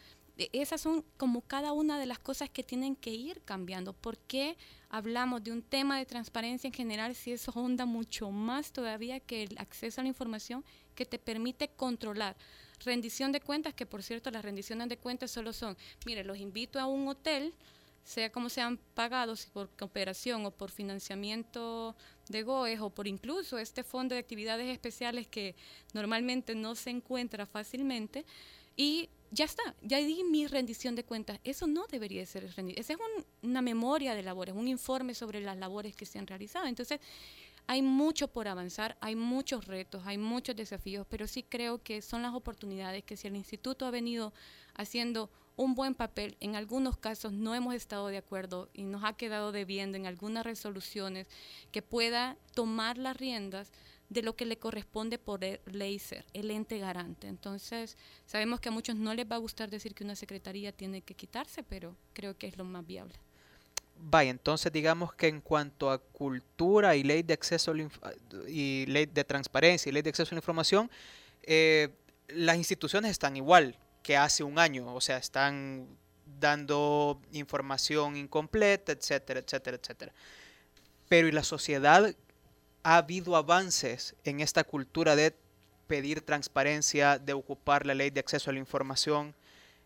Esas son como cada una de las cosas que tienen que ir cambiando. ¿Por qué hablamos de un tema de transparencia en general si eso honda mucho más todavía que el acceso a la información que te permite controlar? Rendición de cuentas, que por cierto las rendiciones de cuentas solo son, mire, los invito a un hotel, sea como sean pagados, por cooperación o por financiamiento de GOES o por incluso este fondo de actividades especiales que normalmente no se encuentra fácilmente, y ya está, ya di mi rendición de cuentas. Eso no debería ser rendición. Esa es un- una memoria de labores, un informe sobre las labores que se han realizado. Entonces, hay mucho por avanzar, hay muchos retos, hay muchos desafíos, pero sí creo que son las oportunidades que si el instituto ha venido haciendo un buen papel, en algunos casos no hemos estado de acuerdo y nos ha quedado debiendo en algunas resoluciones que pueda tomar las riendas de lo que le corresponde por ley ser, el ente garante. Entonces, sabemos que a muchos no les va a gustar decir que una secretaría tiene que quitarse, pero creo que es lo más viable. Vaya, entonces digamos que en cuanto a cultura y ley de acceso y ley de transparencia y ley de acceso a la información, eh, las instituciones están igual que hace un año, o sea, están dando información incompleta, etcétera, etcétera, etcétera. Pero ¿y la sociedad? ¿Ha habido avances en esta cultura de pedir transparencia, de ocupar la ley de acceso a la información?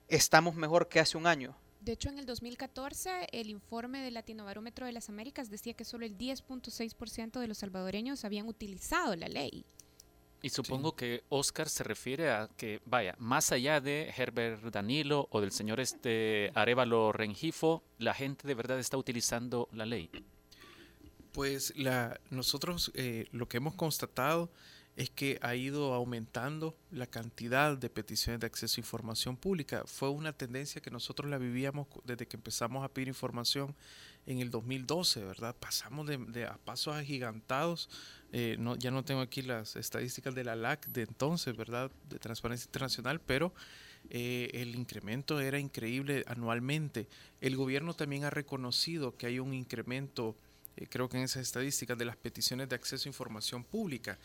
¿Estamos mejor que hace un año? De hecho, en el 2014, el informe del Latinobarómetro de las Américas decía que solo el 10.6% de los salvadoreños habían utilizado la ley. Y supongo que Oscar se refiere a que, vaya, más allá de Herbert Danilo o del señor este Arevalo Rengifo, la gente de verdad está utilizando la ley. Pues la, nosotros eh, lo que hemos constatado es que ha ido aumentando la cantidad de peticiones de acceso a información pública. Fue una tendencia que nosotros la vivíamos desde que empezamos a pedir información en el 2012, ¿verdad? Pasamos de, de a pasos agigantados. eh, ya no tengo aquí las estadísticas de la LAC de entonces, ¿verdad? De Transparencia Internacional, pero eh, el incremento era increíble anualmente. El gobierno también ha reconocido que hay un incremento, eh, creo que en esas estadísticas, de las peticiones de acceso a información pública.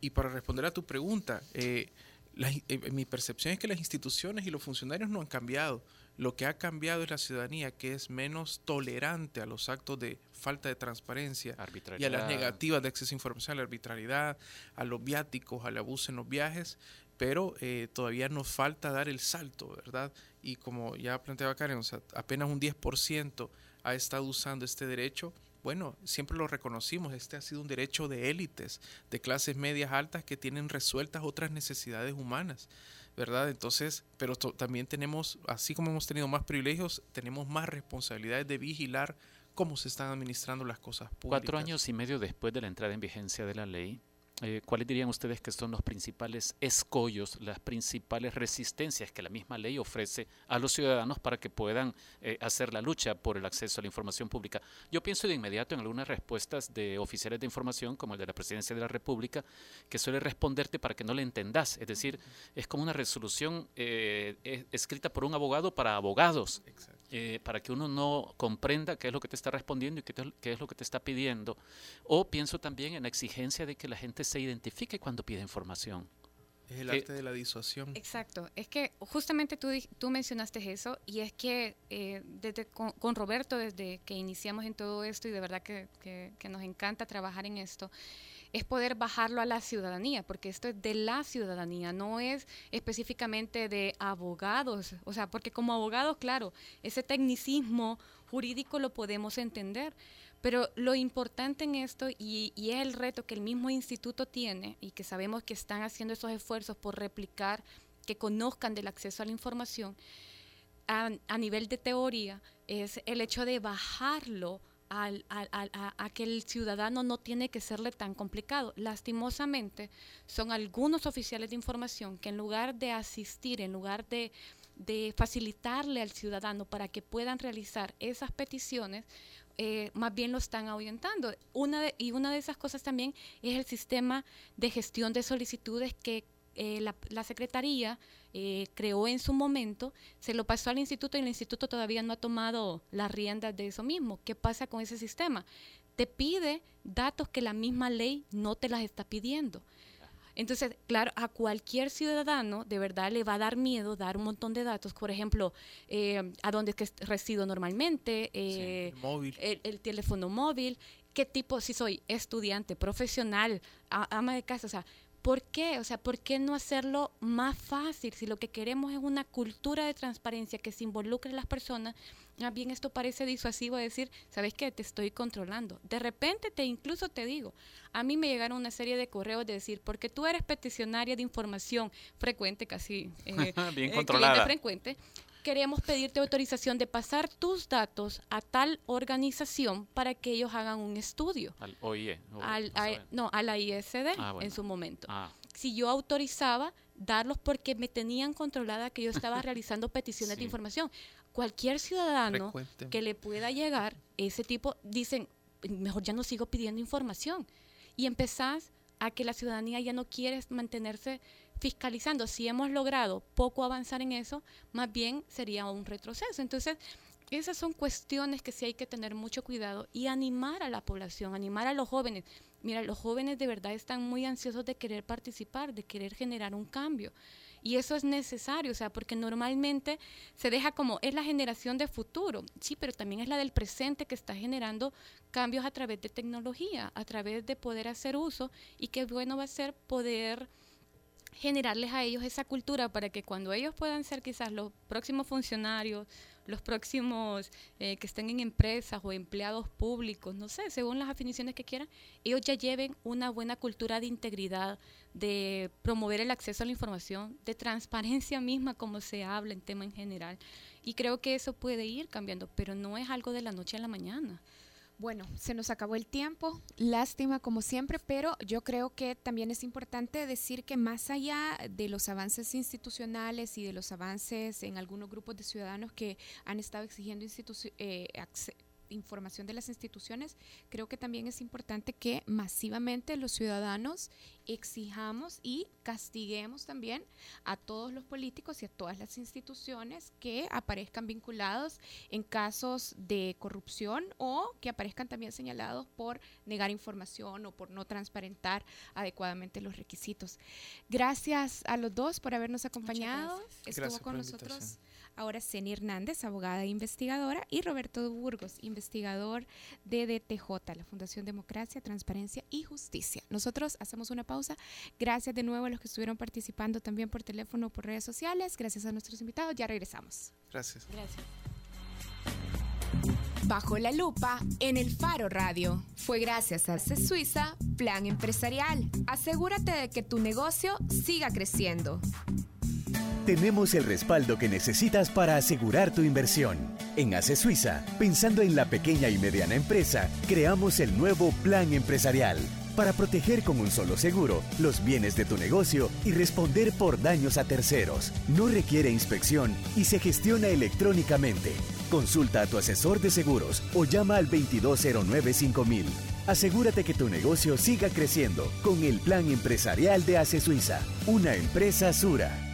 Y para responder a tu pregunta, eh, la eh, mi percepción es que las instituciones y los funcionarios no han cambiado. Lo que ha cambiado es la ciudadanía, que es menos tolerante a los actos de falta de transparencia y a las negativas de acceso a información, a la arbitrariedad, a los viáticos, al abuso en los viajes, pero eh, todavía nos falta dar el salto, ¿verdad? Y como ya planteaba Karen, o sea, apenas un 10% ha estado usando este derecho. Bueno, siempre lo reconocimos, este ha sido un derecho de élites, de clases medias altas que tienen resueltas otras necesidades humanas, ¿verdad? Entonces, pero también tenemos, así como hemos tenido más privilegios, tenemos más responsabilidades de vigilar cómo se están administrando las cosas públicas. Cuatro años y medio después de la entrada en vigencia de la ley, eh, ¿cuáles dirían ustedes que son los principales escollos, las principales resistencias que la misma ley ofrece a los ciudadanos para que puedan eh, hacer la lucha por el acceso a la información pública? Yo pienso de inmediato en algunas respuestas de oficiales de información, como el de la Presidencia de la República, que suele responderte para que no le entendas. Es decir, es como una resolución eh, escrita por un abogado para abogados eh, para que uno no comprenda qué es lo que te está respondiendo y qué, te- qué es lo que te está pidiendo. O pienso también en la exigencia de que la gente se identifique cuando pide información. Es el que- arte de la disuasión. Exacto, es que justamente tú, tú mencionaste eso y es que eh, desde con, con Roberto, desde que iniciamos en todo esto y de verdad que, que- que nos encanta trabajar en esto, es poder bajarlo a la ciudadanía, porque esto es de la ciudadanía, no es específicamente de abogados, o sea, porque como abogados, claro, ese tecnicismo jurídico lo podemos entender, pero lo importante en esto, y, y es el reto que el mismo instituto tiene, y que sabemos que están haciendo esos esfuerzos por replicar, que conozcan del acceso a la información, a, a nivel de teoría, es el hecho de bajarlo al- al- al- a, que el ciudadano no tiene que serle tan complicado. Lastimosamente, son algunos oficiales de información que en lugar de asistir, en lugar de, de facilitarle al ciudadano para que puedan realizar esas peticiones, eh, más bien lo están ahuyentando. Una de- y una de esas cosas también es el sistema de gestión de solicitudes que eh, la, la Secretaría eh, creó en su momento, se lo pasó al instituto y el instituto todavía no ha tomado las riendas de eso mismo. ¿Qué pasa con ese sistema? Te pide datos que la misma ley no te las está pidiendo. Entonces, claro, a cualquier ciudadano de verdad le va a dar miedo dar un montón de datos, por ejemplo, eh, a dónde es que resido normalmente, eh, el móvil. El, el teléfono móvil, qué tipo, si soy estudiante, profesional, a- ama de casa, o sea, ¿por qué? O sea, ¿por qué no hacerlo más fácil? Si lo que queremos es una cultura de transparencia que se involucre a las personas, más bien esto parece disuasivo decir, ¿sabes qué? Te estoy controlando. De repente te incluso te digo, a mí me llegaron una serie de correos de decir, porque tú eres peticionaria de información frecuente, casi eh, Bien eh, controlada. frecuente, queremos pedirte autorización de pasar tus datos a tal organización para que ellos hagan un estudio. Al OIE. o- Al- no a- sabe. no, a la ISD Ah, bueno. en su momento. Ah, Si yo autorizaba darlos porque me tenían controlada que yo estaba realizando peticiones de información. Cualquier ciudadano que le pueda llegar ese tipo, dicen, mejor ya no sigo pidiendo información. Y empezás a que la ciudadanía ya no quiere mantenerse fiscalizando. Si hemos logrado poco avanzar en eso, más bien sería un retroceso. Entonces, esas son cuestiones que sí hay que tener mucho cuidado y animar a la población, animar a los jóvenes. Mira, los jóvenes de verdad están muy ansiosos de querer participar, de querer generar un cambio. Y eso es necesario, o sea, porque normalmente se deja como, es la generación de futuro, sí, pero también es la del presente que está generando cambios a través de tecnología, a través de poder hacer uso y qué bueno va a ser poder generarles a ellos esa cultura para que cuando ellos puedan ser quizás los próximos funcionarios, los próximos eh, que estén en empresas o empleados públicos, no sé, según las definiciones que quieran, ellos ya lleven una buena cultura de integridad, de promover el acceso a la información, de transparencia misma como se habla en tema en general. Y creo que eso puede ir cambiando, pero no es algo de la noche a la mañana. Bueno, se nos acabó el tiempo, lástima como siempre, pero yo creo que también es importante decir que más allá de los avances institucionales y de los avances en algunos grupos de ciudadanos que han estado exigiendo eh, información de las instituciones, creo que también es importante que masivamente los ciudadanos exijamos y castiguemos también a todos los políticos y a todas las instituciones que aparezcan vinculados en casos de corrupción o que aparezcan también señalados por negar información o por no transparentar adecuadamente los requisitos. Gracias a los dos por habernos acompañado. gracias. Estuvo Gracias con nosotros invitación. Ahora Ceni Hernández, abogada e investigadora, y Roberto Burgos, investigador de DTJ, la Fundación Democracia, Transparencia y Justicia. Nosotros hacemos una pausa. Gracias de nuevo a los que estuvieron participando también por teléfono o por redes sociales. Gracias a nuestros invitados. Ya regresamos. Gracias. Gracias. Bajo la lupa en el Faro Radio. Fue gracias a C Suiza Plan Empresarial. Asegúrate de que tu negocio siga creciendo. Tenemos el respaldo que necesitas para asegurar tu inversión. En ACE Suiza, pensando en la pequeña y mediana empresa, creamos el nuevo Plan Empresarial para proteger con un solo seguro los bienes de tu negocio y responder por daños a terceros. No requiere inspección y se gestiona electrónicamente. Consulta a tu asesor de seguros o llama al 2209-5000. Asegúrate que tu negocio siga creciendo con el Plan Empresarial de ACE Suiza, una empresa Sura.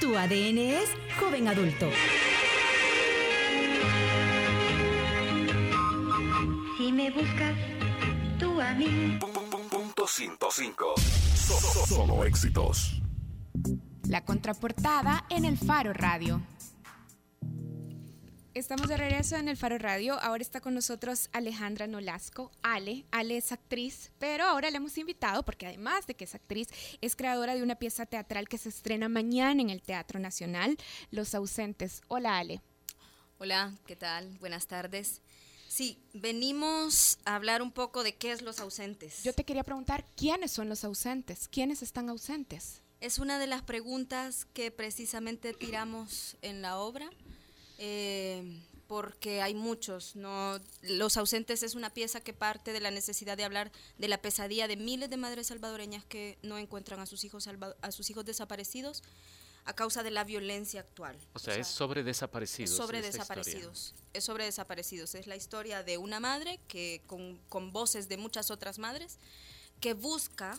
tu ADN es joven adulto. Si me buscas, tú a mí. Punto 105. So- so- Solo éxitos. La contraportada en el Faro Radio. Estamos de regreso en el Faro Radio. Ahora está con nosotros Alejandra Nolasco. Ale, Ale es actriz, pero ahora la hemos invitado porque además de que es actriz, es creadora de una pieza teatral que se estrena mañana en el Teatro Nacional, Los Ausentes. Hola, Ale. Hola, ¿qué tal? Buenas tardes. Sí, venimos a hablar un poco de qué es Los Ausentes. Yo te quería preguntar, ¿quiénes son los ausentes? ¿Quiénes están ausentes? Es una de las preguntas que precisamente tiramos en la obra, eh, porque hay muchos. ¿no? Los ausentes es una pieza que parte de la necesidad de hablar de la pesadilla de miles de madres salvadoreñas que no encuentran a sus hijos, a sus hijos desaparecidos a causa de la violencia actual. O sea, es sobre desaparecidos. Es sobre desaparecidos. Es sobre desaparecidos. Es la historia de una madre que con, con voces de muchas otras madres que busca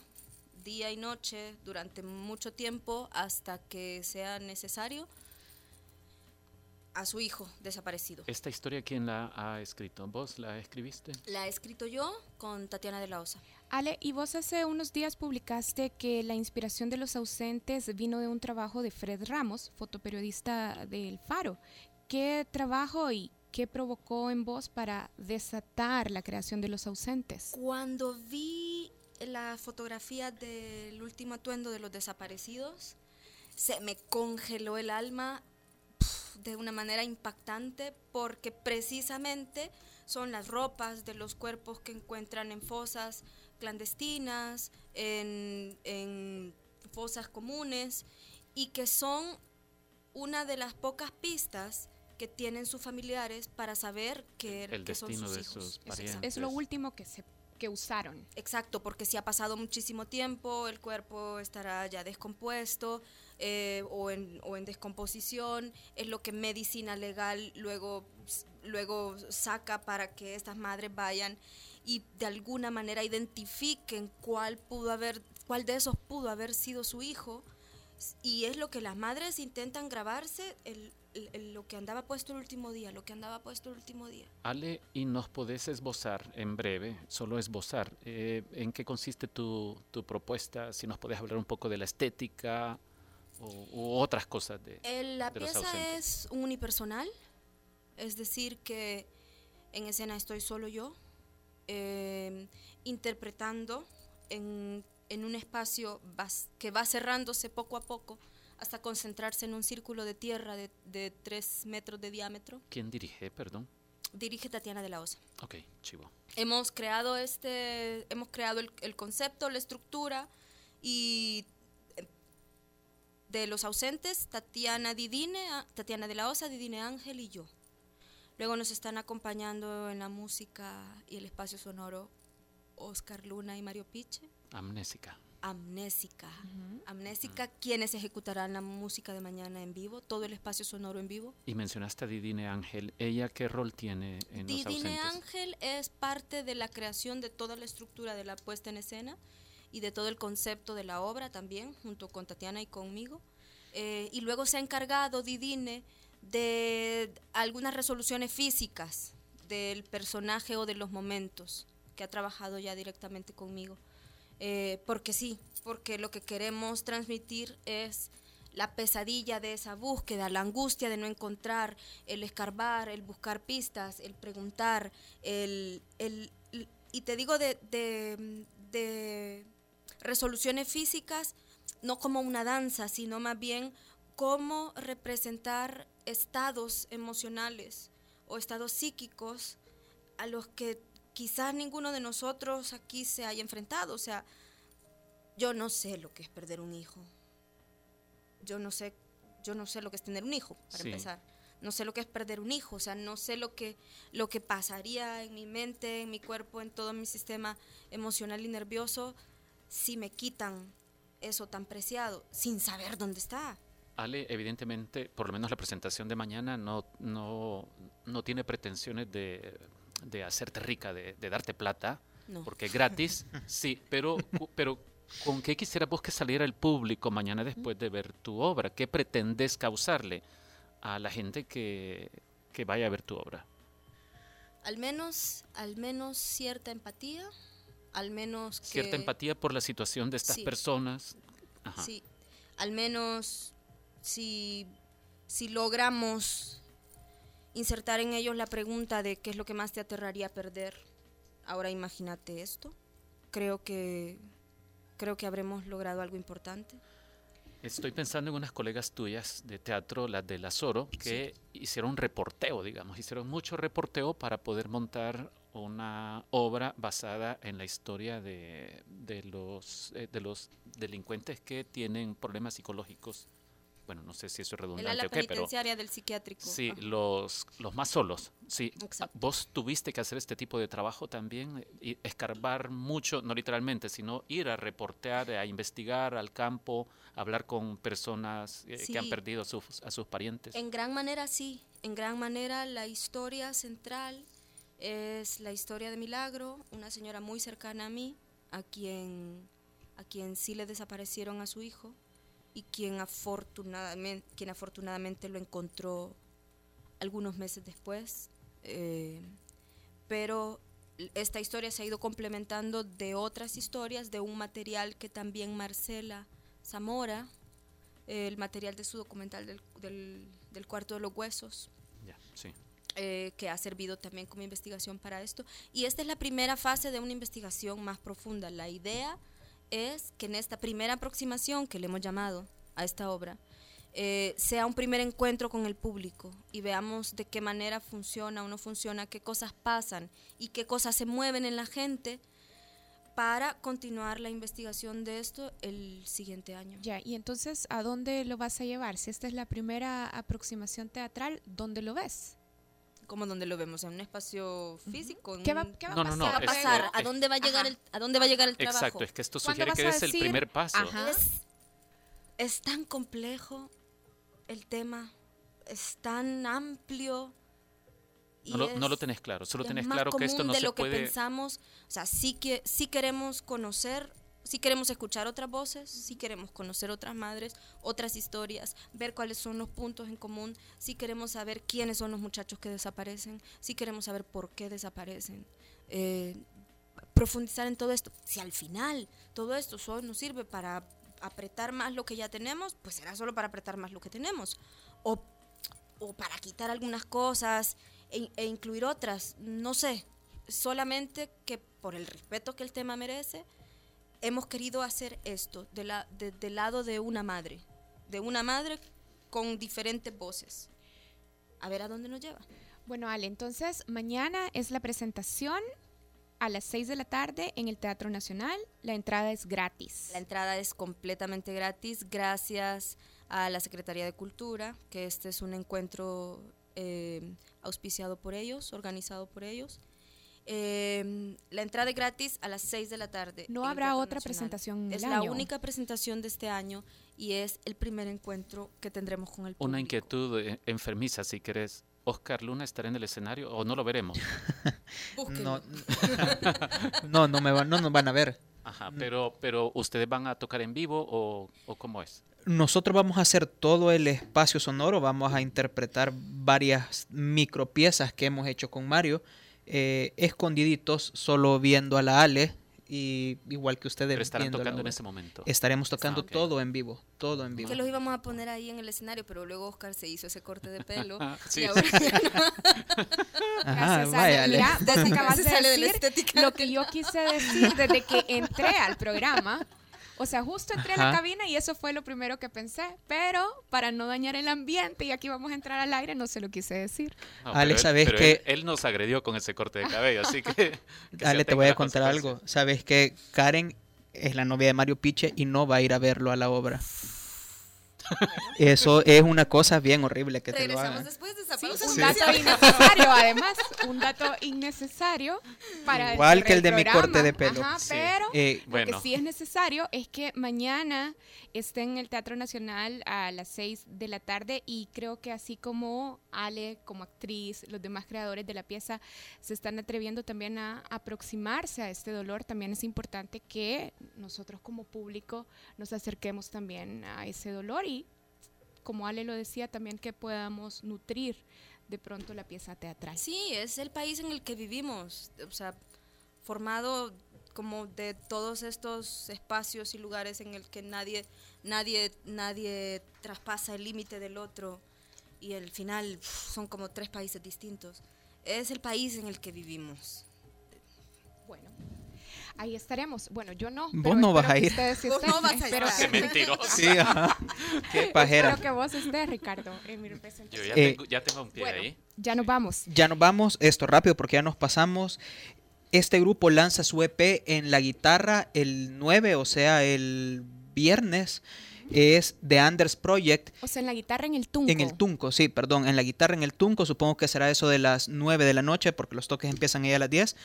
día y noche durante mucho tiempo hasta que sea necesario a su hijo desaparecido. ¿Esta historia quién la ha escrito? ¿Vos la escribiste? La he escrito yo con Tatiana de la Osa. Ale, y vos hace unos días publicaste que la inspiración de los ausentes vino de un trabajo de Fred Ramos, fotoperiodista del Faro. ¿Qué trabajo y qué provocó en vos para desatar la creación de los ausentes? Cuando vi la fotografía del último atuendo de los desaparecidos, se me congeló el alma de una manera impactante porque precisamente son las ropas de los cuerpos que encuentran en fosas clandestinas, en, fosas comunes y que son una de las pocas pistas que tienen sus familiares para saber que, el que son sus de hijos. sus parientes. Es lo último que se que usaron. Exacto, porque si ha pasado muchísimo tiempo, el cuerpo estará ya descompuesto eh, o, en, o, en, descomposición, es lo que medicina legal luego, luego saca para que estas madres vayan y de alguna manera identifiquen cuál pudo haber, cuál de esos pudo haber sido su hijo. Y es lo que las madres intentan grabarse, el, lo que andaba puesto el último día, lo que andaba puesto el último día. Ale, y nos podés esbozar en breve, solo esbozar, eh, en qué consiste tu, tu, propuesta, si nos podés hablar un poco de la estética o, u otras cosas de... la pieza es unipersonal, es decir, que en escena estoy solo yo, eh, interpretando en, en un espacio que va cerrándose poco a poco hasta concentrarse en un círculo de tierra de, de tres metros de diámetro. ¿Quién dirige, perdón? Dirige Tatiana de la Osa. Ok, chivo. Hemos creado este, hemos creado el, el concepto, la estructura y eh, de los ausentes, Tatiana Didine, Tatiana de la Osa, Didine Ángel y yo. Luego nos están acompañando en la música y el espacio sonoro Oscar Luna y Mario Piche. Amnésica. Amnésica. Amnésica, quienes ejecutarán la música de mañana en vivo, todo el espacio sonoro en vivo. Y mencionaste a Didine Ángel. ¿Ella qué rol tiene en Didine Los Ausentes? Ángel es parte de la creación de toda la estructura de la puesta en escena y de todo el concepto de la obra también, junto con Tatiana y conmigo. Eh, y luego se ha encargado Didine de algunas resoluciones físicas del personaje o de los momentos que ha trabajado ya directamente conmigo. Eh, porque sí, porque lo que queremos transmitir es la pesadilla de esa búsqueda, la angustia de no encontrar, el escarbar, el buscar pistas, el preguntar, el, el y te digo de, de, de, resoluciones físicas, no como una danza, sino más bien cómo representar estados emocionales o estados psíquicos a los que quizás ninguno de nosotros aquí se haya enfrentado. O sea, yo no sé lo que es perder un hijo. Yo no sé, yo no sé lo que es tener un hijo, para Sí. empezar. No sé lo que es perder un hijo, o sea, no sé lo que, lo que pasaría en mi mente, en mi cuerpo, en todo mi sistema emocional y nervioso si me quitan eso tan preciado, sin saber dónde está. Ale, evidentemente, por lo menos la presentación de mañana no, no, no tiene pretensiones de, de hacerte rica, de, de darte plata, No. porque es gratis, sí, pero, pero ¿con qué quisieras vos que saliera el público mañana después de ver tu obra? ¿Qué pretendes causarle a la gente que, que vaya a ver tu obra? Al menos, al menos cierta empatía, al menos que... Cierta empatía por la situación de estas Sí. personas. Ajá. Sí, al menos si, si logramos insertar en ellos la pregunta de qué es lo que más te aterraría perder. Ahora imagínate esto. Creo que creo que habremos logrado algo importante. Estoy pensando en unas colegas tuyas de teatro, las de Lazoro, que hicieron un reporteo, digamos, hicieron mucho reporteo para poder montar una obra basada en la historia de, de los, eh, de los delincuentes que tienen problemas psicológicos. Bueno, no sé si eso es redundante o qué, pero penitenciaria del psiquiátrico. sí, Ajá. los, los más solos. Sí, Exacto. vos tuviste que hacer este tipo de trabajo también, y escarbar mucho, no literalmente, sino ir a reportear, a investigar al campo, hablar con personas eh, que han perdido a sus, a sus parientes. En gran manera sí, en gran manera la historia central es la historia de Milagro, una señora muy cercana a mí, a quien, a quien sí le desaparecieron a su hijo y quien afortunadamente, quien afortunadamente lo encontró algunos meses después. eh, pero esta historia se ha ido complementando de otras historias, de un material que también Marcela Zamora, el material de su documental del, del- del cuarto de los huesos, Ya, sí. Eh, que ha servido también como investigación para esto. Y esta es la primera fase de una investigación más profunda. La idea es que en esta primera aproximación que le hemos llamado a esta obra, eh, sea un primer encuentro con el público y veamos de qué manera funciona o no funciona, qué cosas pasan y qué cosas se mueven en la gente para continuar la investigación de esto el siguiente año. Ya, y entonces, ¿a dónde lo vas a llevar? Si esta es la primera aproximación teatral, ¿dónde lo ves? Como donde lo vemos, en un espacio físico. ¿Qué va- qué va a No, no, no, ¿Qué va a es- pasar? es- ¿A dónde va a llegar el, a dónde va a llegar el trabajo? Exacto, es que esto ¿Cuándo sugiere que es el primer paso. Ajá. Es, es tan complejo el tema, es tan amplio. y No lo, no lo es- tenés claro, solo es tenés claro que esto no de se lo que puede... pensamos. O sea, sí, que, sí queremos conocer, sí queremos escuchar otras voces, sí queremos conocer otras madres, otras historias, ver cuáles son los puntos en común, sí queremos saber quiénes son los muchachos que desaparecen, sí queremos saber por qué desaparecen. eh, profundizar en todo esto. Si al final todo esto solo nos sirve para apretar más lo que ya tenemos, pues será solo para apretar más lo que tenemos. O, o para quitar algunas cosas e, e incluir otras. No sé. Solamente que por el respeto que el tema merece, hemos querido hacer esto de la, de- del lado de una madre. De una madre con diferentes voces. A ver a dónde nos lleva. Bueno, Ale, entonces mañana es la presentación a las 6 de la tarde en el Teatro Nacional. La entrada es gratis. La entrada es completamente gratis gracias a la Secretaría de Cultura, que este es un encuentro eh, auspiciado por ellos, organizado por ellos. Eh, la entrada es gratis a las 6 de la tarde. No habrá otra Nacional. presentación en Es el la año. única presentación de este año y es el primer encuentro que tendremos con el público. Una inquietud eh, enfermiza, si querés. ¿Oscar Luna estará en el escenario o no lo veremos? No, no, no, me van, no nos van a ver. Ajá, pero, pero ¿ustedes van a tocar en vivo o, o cómo es? Nosotros vamos a hacer todo el espacio sonoro, vamos a interpretar varias micropiezas que hemos hecho con Mario, eh, escondiditos, solo viendo a la Ale, y igual que ustedes. Pero estarán viendo la tocando en ese momento. Estaremos tocando Ah, todo en vivo, todo en vivo. Que los íbamos a poner ahí en el escenario, pero luego Oscar se hizo ese corte de pelo. Sí. y ahora ya no. Ajá, vaya, Ale. Mira, vos Se acabas de sale de la decir estética. lo que yo quise decir desde que entré al programa. O sea, justo entré a la Ajá. cabina y eso fue lo primero que pensé. Pero para no dañar el ambiente y aquí vamos a entrar al aire, no se lo quise decir. No, Ale, pero él- ¿sabes pero que- él, él nos agredió con ese corte de cabello, así que... que Ale, te voy a contar algo. Sabes que Karen es la novia de Mario Piche y no va a ir a verlo a la obra. Eso es una cosa bien horrible que te lo hagan. después de esa Sí, pausa. un Sí. dato innecesario, además. Un dato innecesario para Igual que el de mi corte de pelo. Ajá, Sí. pero Eh, Lo Bueno. que sí es necesario es que mañana esté en el Teatro Nacional a las 6 de la tarde y creo que así como Ale como actriz, los demás creadores de la pieza se están atreviendo también a aproximarse a este dolor, también es importante que nosotros como público nos acerquemos también a ese dolor y como Ale lo decía, también que podamos nutrir de pronto la pieza teatral. Sí, es el país en el que vivimos, o sea, formado como de todos estos espacios y lugares en el que nadie, nadie, nadie traspasa el límite del otro. y al final son como tres países distintos. Es el país en el que vivimos. Ahí estaremos. Bueno, yo no. Vos pero no vas a ir. ustedes sí Vos estén. no vas a que- Qué mentirosa. Sí, ajá. Qué pajera. Espero que vos estés, Ricardo, en mi Yo representación. ya, Eh, tengo, ya tengo un pie Bueno, ahí. ya nos vamos. Ya nos vamos, esto rápido porque ya nos pasamos. Este grupo lanza su EP en la guitarra el 9, o sea, el viernes. Es The Anders Project. O sea, en la guitarra en el tunco. En el Tunco, sí, perdón, en la guitarra en el Tunco, supongo que será eso de las 9 de la noche, porque los toques empiezan ahí a las 10.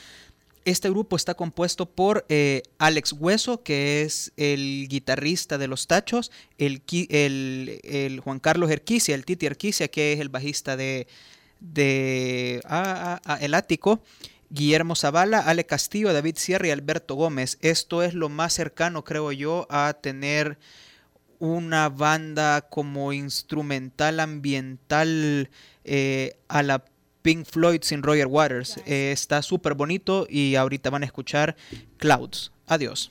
Este grupo está compuesto por eh, Alex Hueso, que es el guitarrista de Los Tachos, el, Juan Carlos Erquicia, el Titi Erquicia, que es el bajista de, de ah, ah, ah, El Ático, Guillermo Zavala, Ale Castillo, David Sierra y Alberto Gómez. Esto es lo más cercano, creo yo, a tener una banda como instrumental ambiental eh, a la Pink Floyd sin Roger Waters. Eh, está súper bonito y ahorita van a escuchar Clouds. Adiós.